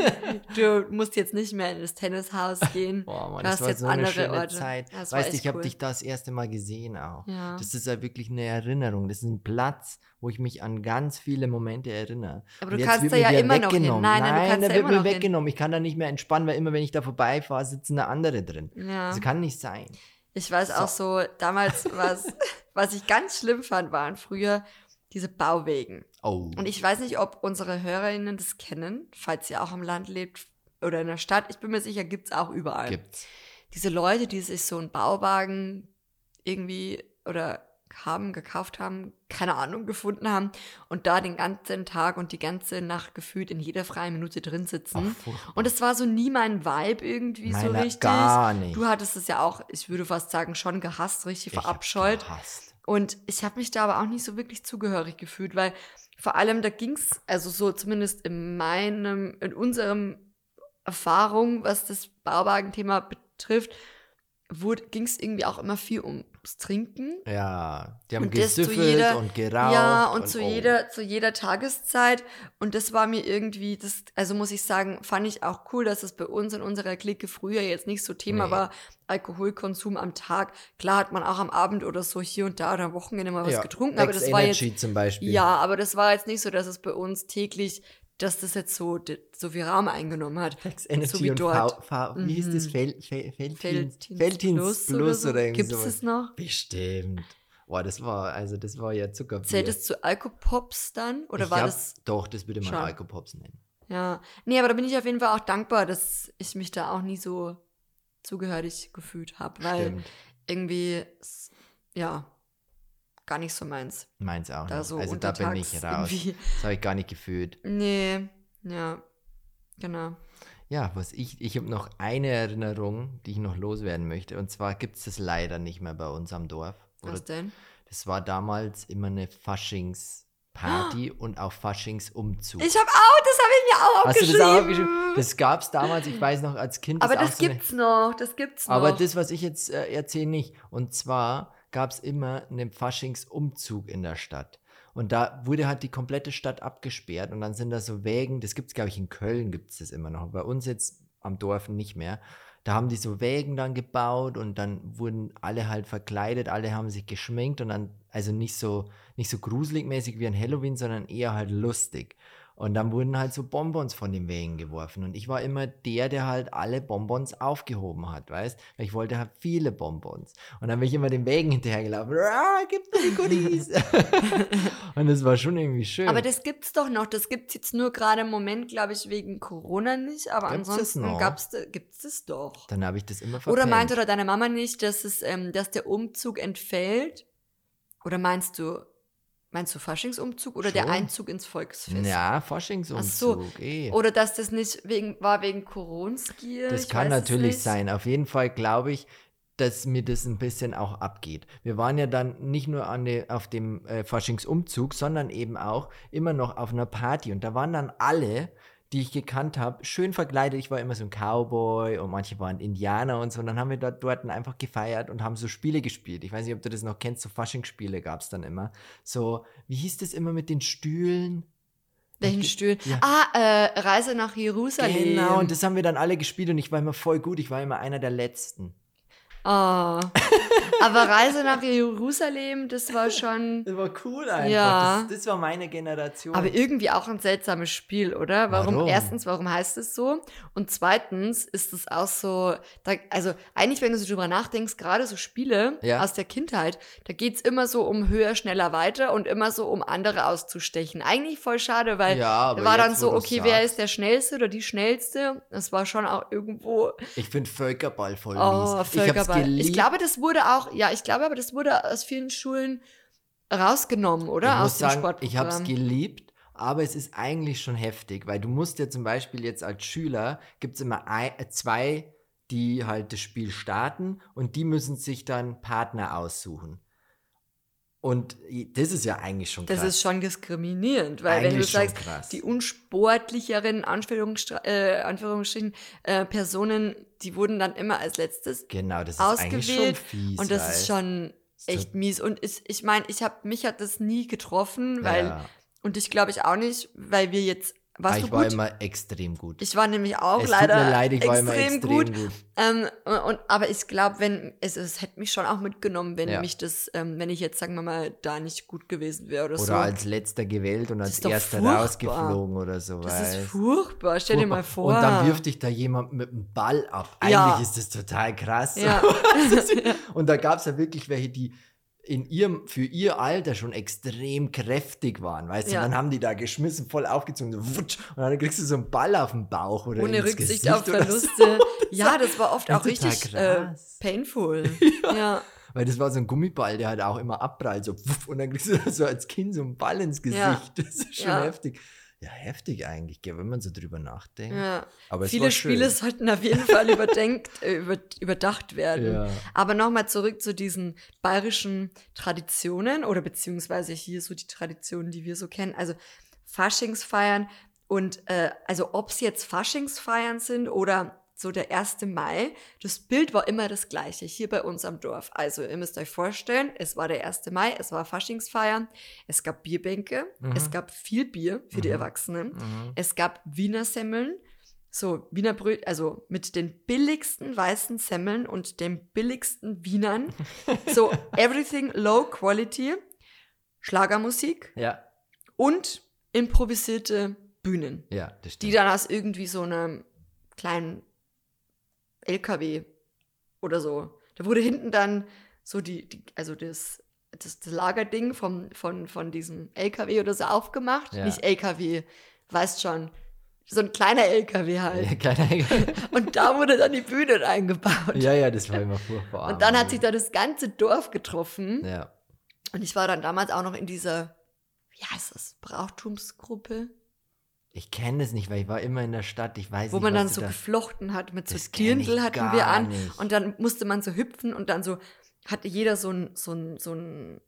Speaker 1: du musst jetzt nicht mehr in das Tennishaus gehen.
Speaker 2: Boah, Mann,
Speaker 1: Du
Speaker 2: das
Speaker 1: hast
Speaker 2: war
Speaker 1: jetzt
Speaker 2: so eine
Speaker 1: andere
Speaker 2: schöne
Speaker 1: Orte.
Speaker 2: Zeit.
Speaker 1: Das
Speaker 2: weißt du, ich habe
Speaker 1: cool.
Speaker 2: dich das erste Mal gesehen auch.
Speaker 1: Ja.
Speaker 2: Das ist ja wirklich eine Erinnerung. Das ist ein Platz, wo ich mich an ganz viele Momente erinnere.
Speaker 1: Aber du kannst da ja immer noch hin.
Speaker 2: weggenommen.
Speaker 1: Nein, nein, kannst
Speaker 2: der
Speaker 1: da
Speaker 2: wird mir
Speaker 1: noch hin.
Speaker 2: weggenommen. Ich kann da nicht mehr entspannen, weil immer, wenn ich da vorbeifahre, sitzen da andere drin.
Speaker 1: Ja.
Speaker 2: Das kann nicht sein.
Speaker 1: Ich weiß auch so, damals, was, was ich ganz schlimm fand, waren früher diese Bauwegen.
Speaker 2: Oh.
Speaker 1: Und ich weiß nicht, ob unsere HörerInnen das kennen, falls ihr auch im Land lebt oder in der Stadt. Ich bin mir sicher, gibt's auch überall.
Speaker 2: gibt's.
Speaker 1: Diese Leute, die sich so einen Bauwagen irgendwie oder haben, gekauft haben, keine Ahnung, gefunden haben und da den ganzen Tag und die ganze Nacht gefühlt in jeder freien Minute drin sitzen.
Speaker 2: furchtbar.
Speaker 1: und es war so nie mein Vibe irgendwie so
Speaker 2: Meiner
Speaker 1: richtig.
Speaker 2: gar nicht.
Speaker 1: Du hattest es ja auch, ich würde fast sagen, schon gehasst, richtig
Speaker 2: Ich
Speaker 1: verabscheut. Und ich habe mich da aber auch nicht so wirklich zugehörig gefühlt, weil vor allem da ging's, also so zumindest in meinem, in unserem Erfahrung, was das Bauwagenthema betrifft, ging es irgendwie auch immer viel ums Trinken.
Speaker 2: Ja, die haben
Speaker 1: Und jeder-
Speaker 2: und geraucht.
Speaker 1: Ja, und, zu,
Speaker 2: oh.
Speaker 1: jeder, zu jeder Tageszeit. Und das war mir irgendwie, das, also muss ich sagen, fand ich auch cool, dass es bei uns in unserer Clique früher jetzt nicht so Thema
Speaker 2: Nee.
Speaker 1: war, Alkoholkonsum am Tag. Klar hat man auch am Abend oder so hier und da oder am Wochenende mal was
Speaker 2: ja.
Speaker 1: getrunken, aber das war jetzt,
Speaker 2: zum Beispiel.
Speaker 1: ja, aber das war jetzt nicht so, dass es bei uns täglich, dass das jetzt so, so viel Raum eingenommen hat.
Speaker 2: Energy
Speaker 1: So wie dort.
Speaker 2: V, v, wie hieß das?
Speaker 1: Mhm.
Speaker 2: Fel, Fel, Feltins,
Speaker 1: Feltins, Plus,
Speaker 2: Plus,
Speaker 1: oder, so.
Speaker 2: oder
Speaker 1: Gibt es es noch?
Speaker 2: Bestimmt. Boah, das war, also das war ja Zuckerbier.
Speaker 1: Zählt es zu Alkopops dann? Oder
Speaker 2: ich
Speaker 1: war
Speaker 2: hab,
Speaker 1: das
Speaker 2: Doch, das würde man. Alkopops nennen.
Speaker 1: Ja, nee, aber da bin ich auf jeden Fall auch dankbar, dass ich mich da auch nie so zugehörig gefühlt habe, weil
Speaker 2: Stimmt.
Speaker 1: irgendwie, ja, gar nicht so meins.
Speaker 2: Meins auch
Speaker 1: Da
Speaker 2: nicht.
Speaker 1: so
Speaker 2: Also da bin ich raus.
Speaker 1: irgendwie.
Speaker 2: Das habe ich gar nicht gefühlt.
Speaker 1: Nee, ja, genau.
Speaker 2: Ja, was ich, ich habe noch eine Erinnerung, die ich noch loswerden möchte. Und zwar gibt es das leider nicht mehr bei uns am Dorf. Oder
Speaker 1: Was denn?
Speaker 2: das war damals immer eine Faschingsparty und auch Faschingsumzug.
Speaker 1: Ich habe auch, das habe ich mir auch
Speaker 2: Hast du
Speaker 1: aufgeschrieben.
Speaker 2: das auch aufgeschrieben? Das gab es damals, ich weiß noch, als Kind.
Speaker 1: aber das
Speaker 2: so eine-
Speaker 1: gibt's noch, das gibt's noch.
Speaker 2: Aber das, was ich jetzt äh, erzähle, nicht. Und zwar gab es immer einen Faschingsumzug in der Stadt. Und da wurde halt die komplette Stadt abgesperrt und dann sind da so Wägen, das gibt es, glaube ich, in Köln gibt es das immer noch, bei uns jetzt am Dorf nicht mehr. Da haben die so Wägen dann gebaut und dann wurden alle halt verkleidet, alle haben sich geschminkt und dann, also nicht so, nicht so gruselig mäßig wie an Halloween, sondern eher halt lustig. Und dann wurden halt so Bonbons von den Wägen geworfen. Und ich war immer der, der halt alle Bonbons aufgehoben hat, weißt? Weil ich wollte halt viele Bonbons. Und dann bin ich immer den Wägen hinterhergelaufen. Ah, gib mir die Goodies. und das war schon irgendwie schön.
Speaker 1: aber das gibt's doch noch. Das gibt's jetzt nur gerade im Moment, glaube ich, wegen Corona nicht. Aber
Speaker 2: Gibt's
Speaker 1: ansonsten gab's, gibt's das doch.
Speaker 2: dann habe ich das immer verpennt.
Speaker 1: Oder meinte oder deine Mama nicht, dass es, ähm, dass der Umzug entfällt? Oder meinst du, meinst du Faschingsumzug oder der
Speaker 2: Schon.
Speaker 1: Einzug ins Volksfest?
Speaker 2: Ja, Faschingsumzug.
Speaker 1: Ach so.
Speaker 2: eh.
Speaker 1: Oder dass das nicht wegen, war wegen Koronski?
Speaker 2: Das
Speaker 1: ich
Speaker 2: kann natürlich sein. Auf jeden Fall glaube ich, dass mir das ein bisschen auch abgeht. Wir waren ja dann nicht nur an de, auf dem äh, Faschingsumzug, sondern eben auch immer noch auf einer Party. Und da waren dann alle, die ich gekannt habe, schön verkleidet. Ich war immer so ein Cowboy und manche waren Indianer und so. Und dann haben wir dort, dort einfach gefeiert und haben so Spiele gespielt. Ich weiß nicht, ob du das noch kennst, so Faschingsspiele gab es dann immer. So, wie hieß das immer mit den Stühlen?
Speaker 1: Welchen Stuhl?
Speaker 2: Ja.
Speaker 1: Ah, äh, Reise nach Jerusalem.
Speaker 2: Genau, und das haben wir dann alle gespielt und ich war immer voll gut. Ich war immer einer der Letzten.
Speaker 1: Oh. Aber Reise nach Jerusalem, das war schon.
Speaker 2: Das war cool einfach.
Speaker 1: Ja.
Speaker 2: Das, das war meine Generation.
Speaker 1: Aber irgendwie auch ein seltsames Spiel, oder? Warum?
Speaker 2: Warum?
Speaker 1: Erstens, warum heißt es so? Und zweitens ist es auch so, da, also eigentlich, wenn du so drüber nachdenkst, gerade so Spiele
Speaker 2: Ja.
Speaker 1: aus der Kindheit, da geht's immer so um höher, schneller, weiter und immer so um andere auszustechen. Eigentlich voll schade, weil
Speaker 2: Ja, aber
Speaker 1: da war dann so, okay, wer
Speaker 2: sagst.
Speaker 1: ist der Schnellste oder die Schnellste? Das war schon auch irgendwo
Speaker 2: ich finde Völkerball voll
Speaker 1: Oh,
Speaker 2: mies. Ich geliebt.
Speaker 1: Ich glaube, das wurde auch, ja, ich glaube aber, das wurde aus vielen Schulen rausgenommen, oder?
Speaker 2: ich
Speaker 1: aus
Speaker 2: muss
Speaker 1: dem
Speaker 2: sagen,
Speaker 1: Sportprogramm.
Speaker 2: ich habe es geliebt, aber es ist eigentlich schon heftig, weil du musst ja zum Beispiel jetzt als Schüler, gibt es immer ein, äh, zwei, die halt das Spiel starten und die müssen sich dann Partner aussuchen. Und das ist ja eigentlich schon krass.
Speaker 1: Das ist schon diskriminierend, weil wenn du
Speaker 2: Eigentlich
Speaker 1: sagst,
Speaker 2: krass.
Speaker 1: die unsportlicheren Anführungsstr äh, Anführungsstrichen äh, Personen, die wurden dann immer als letztes
Speaker 2: Genau, das ist eigentlich schon
Speaker 1: ausgewählt
Speaker 2: fies.
Speaker 1: und das ist schon echt mies. Und ich, ich meine, ich habe mich hat das nie getroffen, weil
Speaker 2: ja.
Speaker 1: und ich glaube ich auch nicht, weil wir jetzt warst du
Speaker 2: ich war immer extrem gut.
Speaker 1: ich war nämlich auch
Speaker 2: es
Speaker 1: leider
Speaker 2: tut mir leid, ich war immer
Speaker 1: extrem
Speaker 2: extrem
Speaker 1: gut.
Speaker 2: gut.
Speaker 1: Ähm, und, aber ich glaube, wenn es, es hätte mich schon auch mitgenommen, wenn
Speaker 2: Ja.
Speaker 1: mich das, ähm, wenn ich jetzt sagen wir mal da nicht gut gewesen wäre oder,
Speaker 2: Oder
Speaker 1: so.
Speaker 2: als letzter gewählt und als
Speaker 1: ist
Speaker 2: erster
Speaker 1: furchtbar.
Speaker 2: rausgeflogen oder so.
Speaker 1: das ist
Speaker 2: weißt?
Speaker 1: furchtbar. Stell dir mal vor.
Speaker 2: Und dann wirft dich da jemand mit dem Ball ab. Eigentlich
Speaker 1: Ja.
Speaker 2: ist das total krass.
Speaker 1: Ja.
Speaker 2: und da gab es ja wirklich welche, die in ihrem, für ihr Alter schon extrem kräftig waren, weißt du?
Speaker 1: Ja.
Speaker 2: Und dann haben die da geschmissen, voll aufgezogen, so wutsch, und dann kriegst du so einen Ball auf den Bauch oder
Speaker 1: ohne Rücksicht
Speaker 2: Gesicht
Speaker 1: auf
Speaker 2: oder so.
Speaker 1: Verluste. Ja, das war oft
Speaker 2: Das
Speaker 1: auch richtig äh, painful. ja.
Speaker 2: Weil das war so ein Gummiball, der halt auch immer abprallt, so wuff, und dann kriegst du so als Kind so einen Ball ins Gesicht.
Speaker 1: Ja.
Speaker 2: Das ist schon
Speaker 1: Ja.
Speaker 2: heftig. Ja, heftig eigentlich, gell, wenn man so drüber nachdenkt.
Speaker 1: Ja.
Speaker 2: Aber
Speaker 1: Viele. Spiele sollten auf jeden Fall überdenkt, äh, über, überdacht werden.
Speaker 2: Ja.
Speaker 1: Aber nochmal zurück zu diesen bayerischen Traditionen oder beziehungsweise hier so die Traditionen, die wir so kennen. Also Faschingsfeiern und äh, also ob es jetzt Faschingsfeiern sind oder so der 1. Mai, das Bild war immer das gleiche hier bei uns am Dorf. Also ihr müsst euch vorstellen, es war der 1. Mai, es war Faschingsfeiern, es gab Bierbänke,
Speaker 2: Mhm.
Speaker 1: es gab viel Bier für die
Speaker 2: Mhm.
Speaker 1: Erwachsenen.
Speaker 2: Mhm.
Speaker 1: Es gab Wiener Semmeln, so Wiener Brötchen, also mit den billigsten weißen Semmeln und den billigsten Wienern. So everything low quality, Schlagermusik
Speaker 2: Ja,
Speaker 1: und improvisierte Bühnen,
Speaker 2: ja,
Speaker 1: die dann aus irgendwie so einem kleinen LKW oder so. Da wurde hinten dann so die, die also das, das, das Lagerding vom, von, von diesem LKW oder so aufgemacht.
Speaker 2: Ja.
Speaker 1: Nicht LKW, weißt schon. So ein kleiner LKW halt.
Speaker 2: Ja, keine
Speaker 1: Und da wurde dann die Bühne eingebaut.
Speaker 2: ja, ja, das war immer furchtbar.
Speaker 1: Und dann hat sich da das ganze Dorf getroffen.
Speaker 2: Ja,
Speaker 1: Und ich war dann damals auch noch in dieser, wie heißt das, Brauchtumsgruppe,
Speaker 2: ich kenne es nicht, weil ich war immer in der Stadt. Ich weiß
Speaker 1: wo
Speaker 2: nicht,
Speaker 1: man dann so
Speaker 2: da...
Speaker 1: geflochten hat mit so Dirndl hatten wir an.
Speaker 2: nicht.
Speaker 1: Und dann musste man so hüpfen und dann so hatte jeder so ein, so ein, so ein,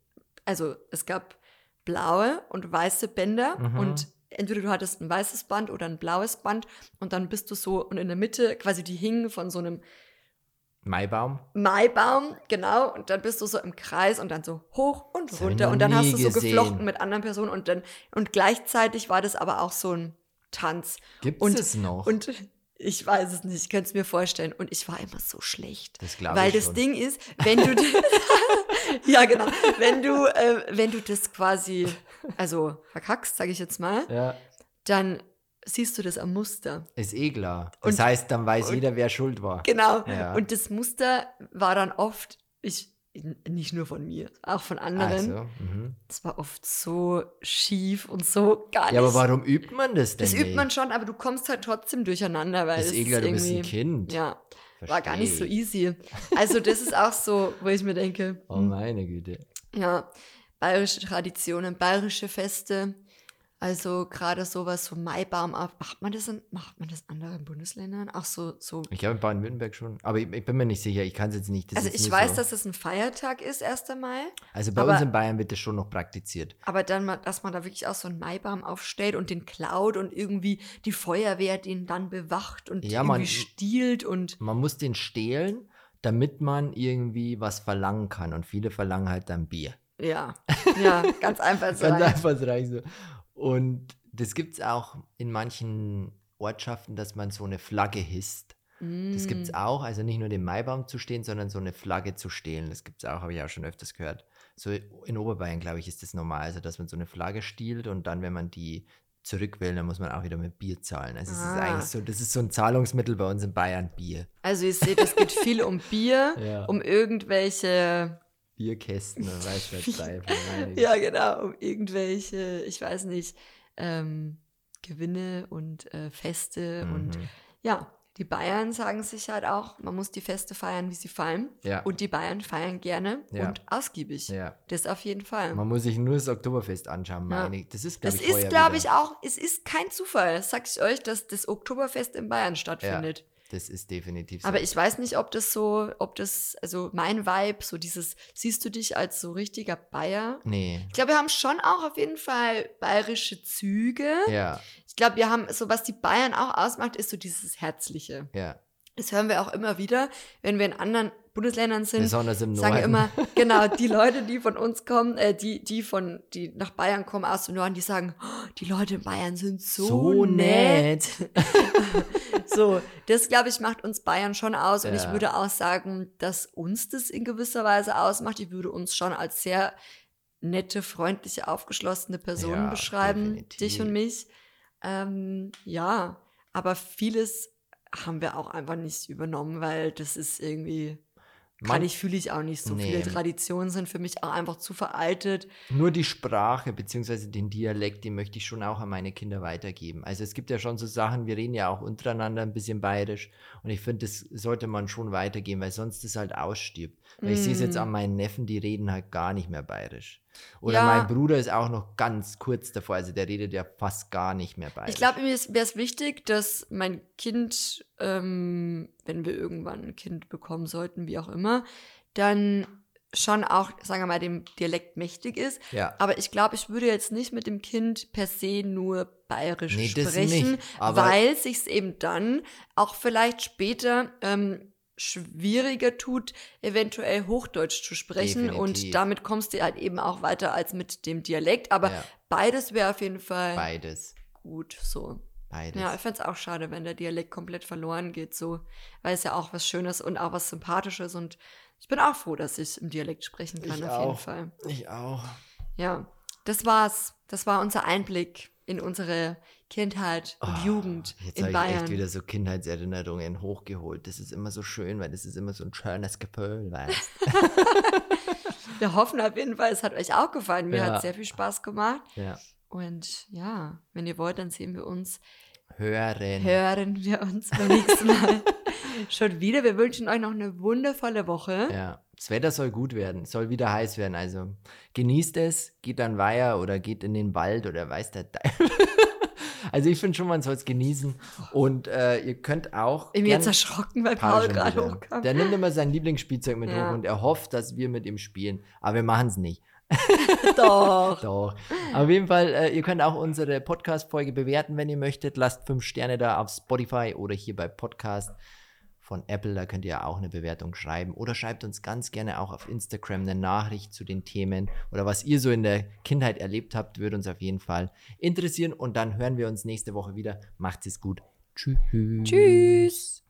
Speaker 1: also es gab blaue und weiße Bänder
Speaker 2: Mhm.
Speaker 1: und entweder du hattest ein weißes Band oder ein blaues Band und dann bist du so und in der Mitte quasi die hingen von so einem
Speaker 2: Maibaum?
Speaker 1: Maibaum, genau, und dann bist du so im Kreis und dann so hoch und
Speaker 2: Das
Speaker 1: runter und dann hast du so
Speaker 2: gesehen.
Speaker 1: geflochten mit anderen Personen und dann und gleichzeitig war das aber auch so ein Tanz
Speaker 2: Gibt
Speaker 1: Und-
Speaker 2: es noch?
Speaker 1: und ich weiß es nicht, ich könnte es mir vorstellen und ich war immer so schlecht.
Speaker 2: das glaube
Speaker 1: Weil
Speaker 2: ich
Speaker 1: das
Speaker 2: schon.
Speaker 1: Ding ist, wenn du ja genau, wenn du äh, wenn du das quasi also verkackst, sage ich jetzt mal,
Speaker 2: Ja,
Speaker 1: dann siehst du das am Muster.
Speaker 2: ist eh klar. Das
Speaker 1: Und-
Speaker 2: heißt, dann weiß
Speaker 1: und-
Speaker 2: jeder, wer schuld war.
Speaker 1: Genau.
Speaker 2: Ja.
Speaker 1: Und das Muster war dann oft ich nicht nur von mir, auch von anderen.
Speaker 2: Also, mhm.
Speaker 1: Das war oft so schief und so gar nicht.
Speaker 2: Ja, aber warum übt man das denn
Speaker 1: das übt man schon, aber du kommst halt trotzdem durcheinander, weil
Speaker 2: ist
Speaker 1: es
Speaker 2: eh klar, du bist ein Kind.
Speaker 1: ja, war gar nicht so
Speaker 2: Versteh.
Speaker 1: easy. Also das ist auch so, wo ich mir denke,
Speaker 2: Oh
Speaker 1: hm,
Speaker 2: meine Güte.
Speaker 1: ja, bayerische Traditionen, bayerische Feste, also gerade sowas, so Maibaum, ab- macht man das in, macht man das in anderen Bundesländern? Auch so, so.
Speaker 2: Ich glaube in Baden-Württemberg schon. Aber ich, ich bin mir nicht sicher, ich kann es jetzt nicht. Das
Speaker 1: also ich weiß,
Speaker 2: so.
Speaker 1: dass es ein Feiertag ist, 1. Mai,
Speaker 2: Also bei
Speaker 1: aber-
Speaker 2: uns in Bayern wird das schon noch praktiziert.
Speaker 1: aber dann, dass man da wirklich auch so einen Maibaum aufstellt und den klaut und irgendwie die Feuerwehr den dann bewacht und
Speaker 2: Ja,
Speaker 1: irgendwie
Speaker 2: man-
Speaker 1: stiehlt und
Speaker 2: Man muss den stehlen, damit man irgendwie was verlangen kann. Und viele verlangen halt dann Bier.
Speaker 1: ja, ja, ganz einfach so.
Speaker 2: Ganz einfach so. Und das gibt es auch in manchen Ortschaften, dass man so eine Flagge hisst. Das gibt es
Speaker 1: Mm.
Speaker 2: auch, also nicht nur den Maibaum zu stehen, sondern so eine Flagge zu stehlen. Das gibt es auch, habe ich auch schon öfters gehört. So in Oberbayern, glaube ich, ist das normal, also dass man so eine Flagge stiehlt und dann, wenn man die zurück will, dann muss man auch wieder mit Bier zahlen. Also es ist
Speaker 1: Ah.
Speaker 2: eigentlich so, das ist so ein Zahlungsmittel bei uns in Bayern, Bier.
Speaker 1: Also ihr seht, es geht viel um Bier,
Speaker 2: Ja.
Speaker 1: um irgendwelche
Speaker 2: Bierkästen und weiß was Teufel, meine Güte.
Speaker 1: Ja, genau, um irgendwelche, ich weiß nicht, ähm, Gewinne und äh, Feste und
Speaker 2: Mhm.
Speaker 1: ja, die Bayern sagen sich halt auch, man muss die Feste feiern, wie sie fallen.
Speaker 2: Ja.
Speaker 1: Und die Bayern feiern gerne
Speaker 2: Ja.
Speaker 1: und ausgiebig.
Speaker 2: ja.
Speaker 1: Das auf jeden Fall.
Speaker 2: Man muss sich nur das Oktoberfest anschauen, meine ich. Das ist, glaub
Speaker 1: das
Speaker 2: ich,
Speaker 1: ist, glaube
Speaker 2: wieder.
Speaker 1: ich, auch, es ist kein Zufall, das sag ich euch, dass das Oktoberfest in Bayern stattfindet.
Speaker 2: Das ist definitiv so.
Speaker 1: Aber ich weiß nicht, ob das so, ob das, also mein Vibe, so dieses, siehst du dich als so richtiger Bayer?
Speaker 2: Nee.
Speaker 1: Ich glaube, wir haben schon auch auf jeden Fall bayerische Züge.
Speaker 2: Ja,
Speaker 1: Ich glaube, wir haben, so was die Bayern auch ausmacht, ist so dieses Herzliche.
Speaker 2: ja.
Speaker 1: Das hören wir auch immer wieder, wenn wir in anderen Bundesländern sind.
Speaker 2: Besonders im
Speaker 1: Sagen
Speaker 2: Norden.
Speaker 1: immer, genau, die Leute, die von uns kommen, äh, die, die von, die nach Bayern kommen aus dem Norden, die sagen, oh, die Leute in Bayern sind so,
Speaker 2: So
Speaker 1: nett. so, das glaube ich macht uns Bayern schon aus und ich
Speaker 2: Ja.
Speaker 1: würde auch sagen, dass uns das in gewisser Weise ausmacht. Ich würde uns schon als sehr nette, freundliche, aufgeschlossene Personen
Speaker 2: Ja,
Speaker 1: beschreiben,
Speaker 2: definitiv.
Speaker 1: dich und mich. Ähm, ja, aber vieles haben wir auch einfach nicht übernommen, weil das ist irgendwie kann ich, fühle ich auch nicht so.
Speaker 2: Nee.
Speaker 1: Viele Traditionen sind für mich auch einfach zu veraltet.
Speaker 2: Nur die Sprache bzw. den Dialekt, den möchte ich schon auch an meine Kinder weitergeben. Also es gibt ja schon so Sachen, wir reden ja auch untereinander ein bisschen bayerisch und ich finde, das sollte man schon weitergeben, weil sonst es halt ausstirbt. Weil ich sehe es jetzt an meinen Neffen, die reden halt gar nicht mehr bayerisch. Oder
Speaker 1: Ja.
Speaker 2: mein Bruder ist auch noch ganz kurz davor, also der redet ja fast gar nicht mehr bayerisch.
Speaker 1: Ich glaube, mir wäre es wichtig, dass mein Kind, ähm, wenn wir irgendwann ein Kind bekommen sollten, wie auch immer, dann schon auch, sagen wir mal, dem Dialekt mächtig ist.
Speaker 2: ja.
Speaker 1: Aber ich glaube, ich würde jetzt nicht mit dem Kind per se nur bayerisch
Speaker 2: Nee,
Speaker 1: sprechen,
Speaker 2: nicht,
Speaker 1: weil sich eben dann auch vielleicht später ähm, schwieriger tut, eventuell Hochdeutsch zu sprechen.
Speaker 2: Definitiv.
Speaker 1: Und damit kommst du halt eben auch weiter als mit dem Dialekt. Aber
Speaker 2: Ja.
Speaker 1: beides wäre auf jeden Fall
Speaker 2: Beides.
Speaker 1: gut so.
Speaker 2: Beides.
Speaker 1: Ja, ich fände es auch schade, wenn der Dialekt komplett verloren geht, so, weil es ja auch was Schönes und auch was Sympathisches und ich bin auch froh, dass ich im Dialekt sprechen kann,
Speaker 2: Ich
Speaker 1: auf jeden
Speaker 2: auch.
Speaker 1: Fall.
Speaker 2: Ich auch.
Speaker 1: Ja, das war's. Das war unser Einblick in unsere Kindheit und Jugend
Speaker 2: Oh, Jetzt
Speaker 1: in
Speaker 2: habe ich echt
Speaker 1: Bayern.
Speaker 2: wieder so Kindheitserinnerungen hochgeholt. Das ist immer so schön, weil das ist immer so ein schönes Gefühl, weißt
Speaker 1: Wir hoffen auf jeden Fall, es hat euch auch gefallen. Mir
Speaker 2: Ja.
Speaker 1: hat sehr viel Spaß gemacht.
Speaker 2: Ja.
Speaker 1: Und ja, wenn ihr wollt, dann sehen wir uns,
Speaker 2: Hören.
Speaker 1: hören wir uns beim nächsten Mal schon wieder. Wir wünschen euch noch eine wundervolle Woche.
Speaker 2: Ja. Das Wetter soll gut werden, soll wieder heiß werden. Also genießt es, geht dann Weiher oder geht in den Wald oder weiß der Teufel. Also ich finde schon, man soll es genießen. Und äh, ihr könnt auch.
Speaker 1: Ich bin jetzt erschrocken, weil
Speaker 2: Paul
Speaker 1: gerade hochkam.
Speaker 2: Der nimmt immer sein Lieblingsspielzeug mit
Speaker 1: Ja.
Speaker 2: hoch und er hofft, dass wir mit ihm spielen. Aber wir machen es nicht.
Speaker 1: Doch.
Speaker 2: Doch. Auf jeden Fall, äh, ihr könnt auch unsere Podcast-Folge bewerten, wenn ihr möchtet. Lasst fünf Sterne da auf Spotify oder hier bei Podcast von Apple. Da könnt ihr auch eine Bewertung schreiben. Oder schreibt uns ganz gerne auch auf Instagram eine Nachricht zu den Themen oder was ihr so in der Kindheit erlebt habt, würde uns auf jeden Fall interessieren. Und dann hören wir uns nächste Woche wieder. Macht es gut. Tschüss.
Speaker 1: Tschüss.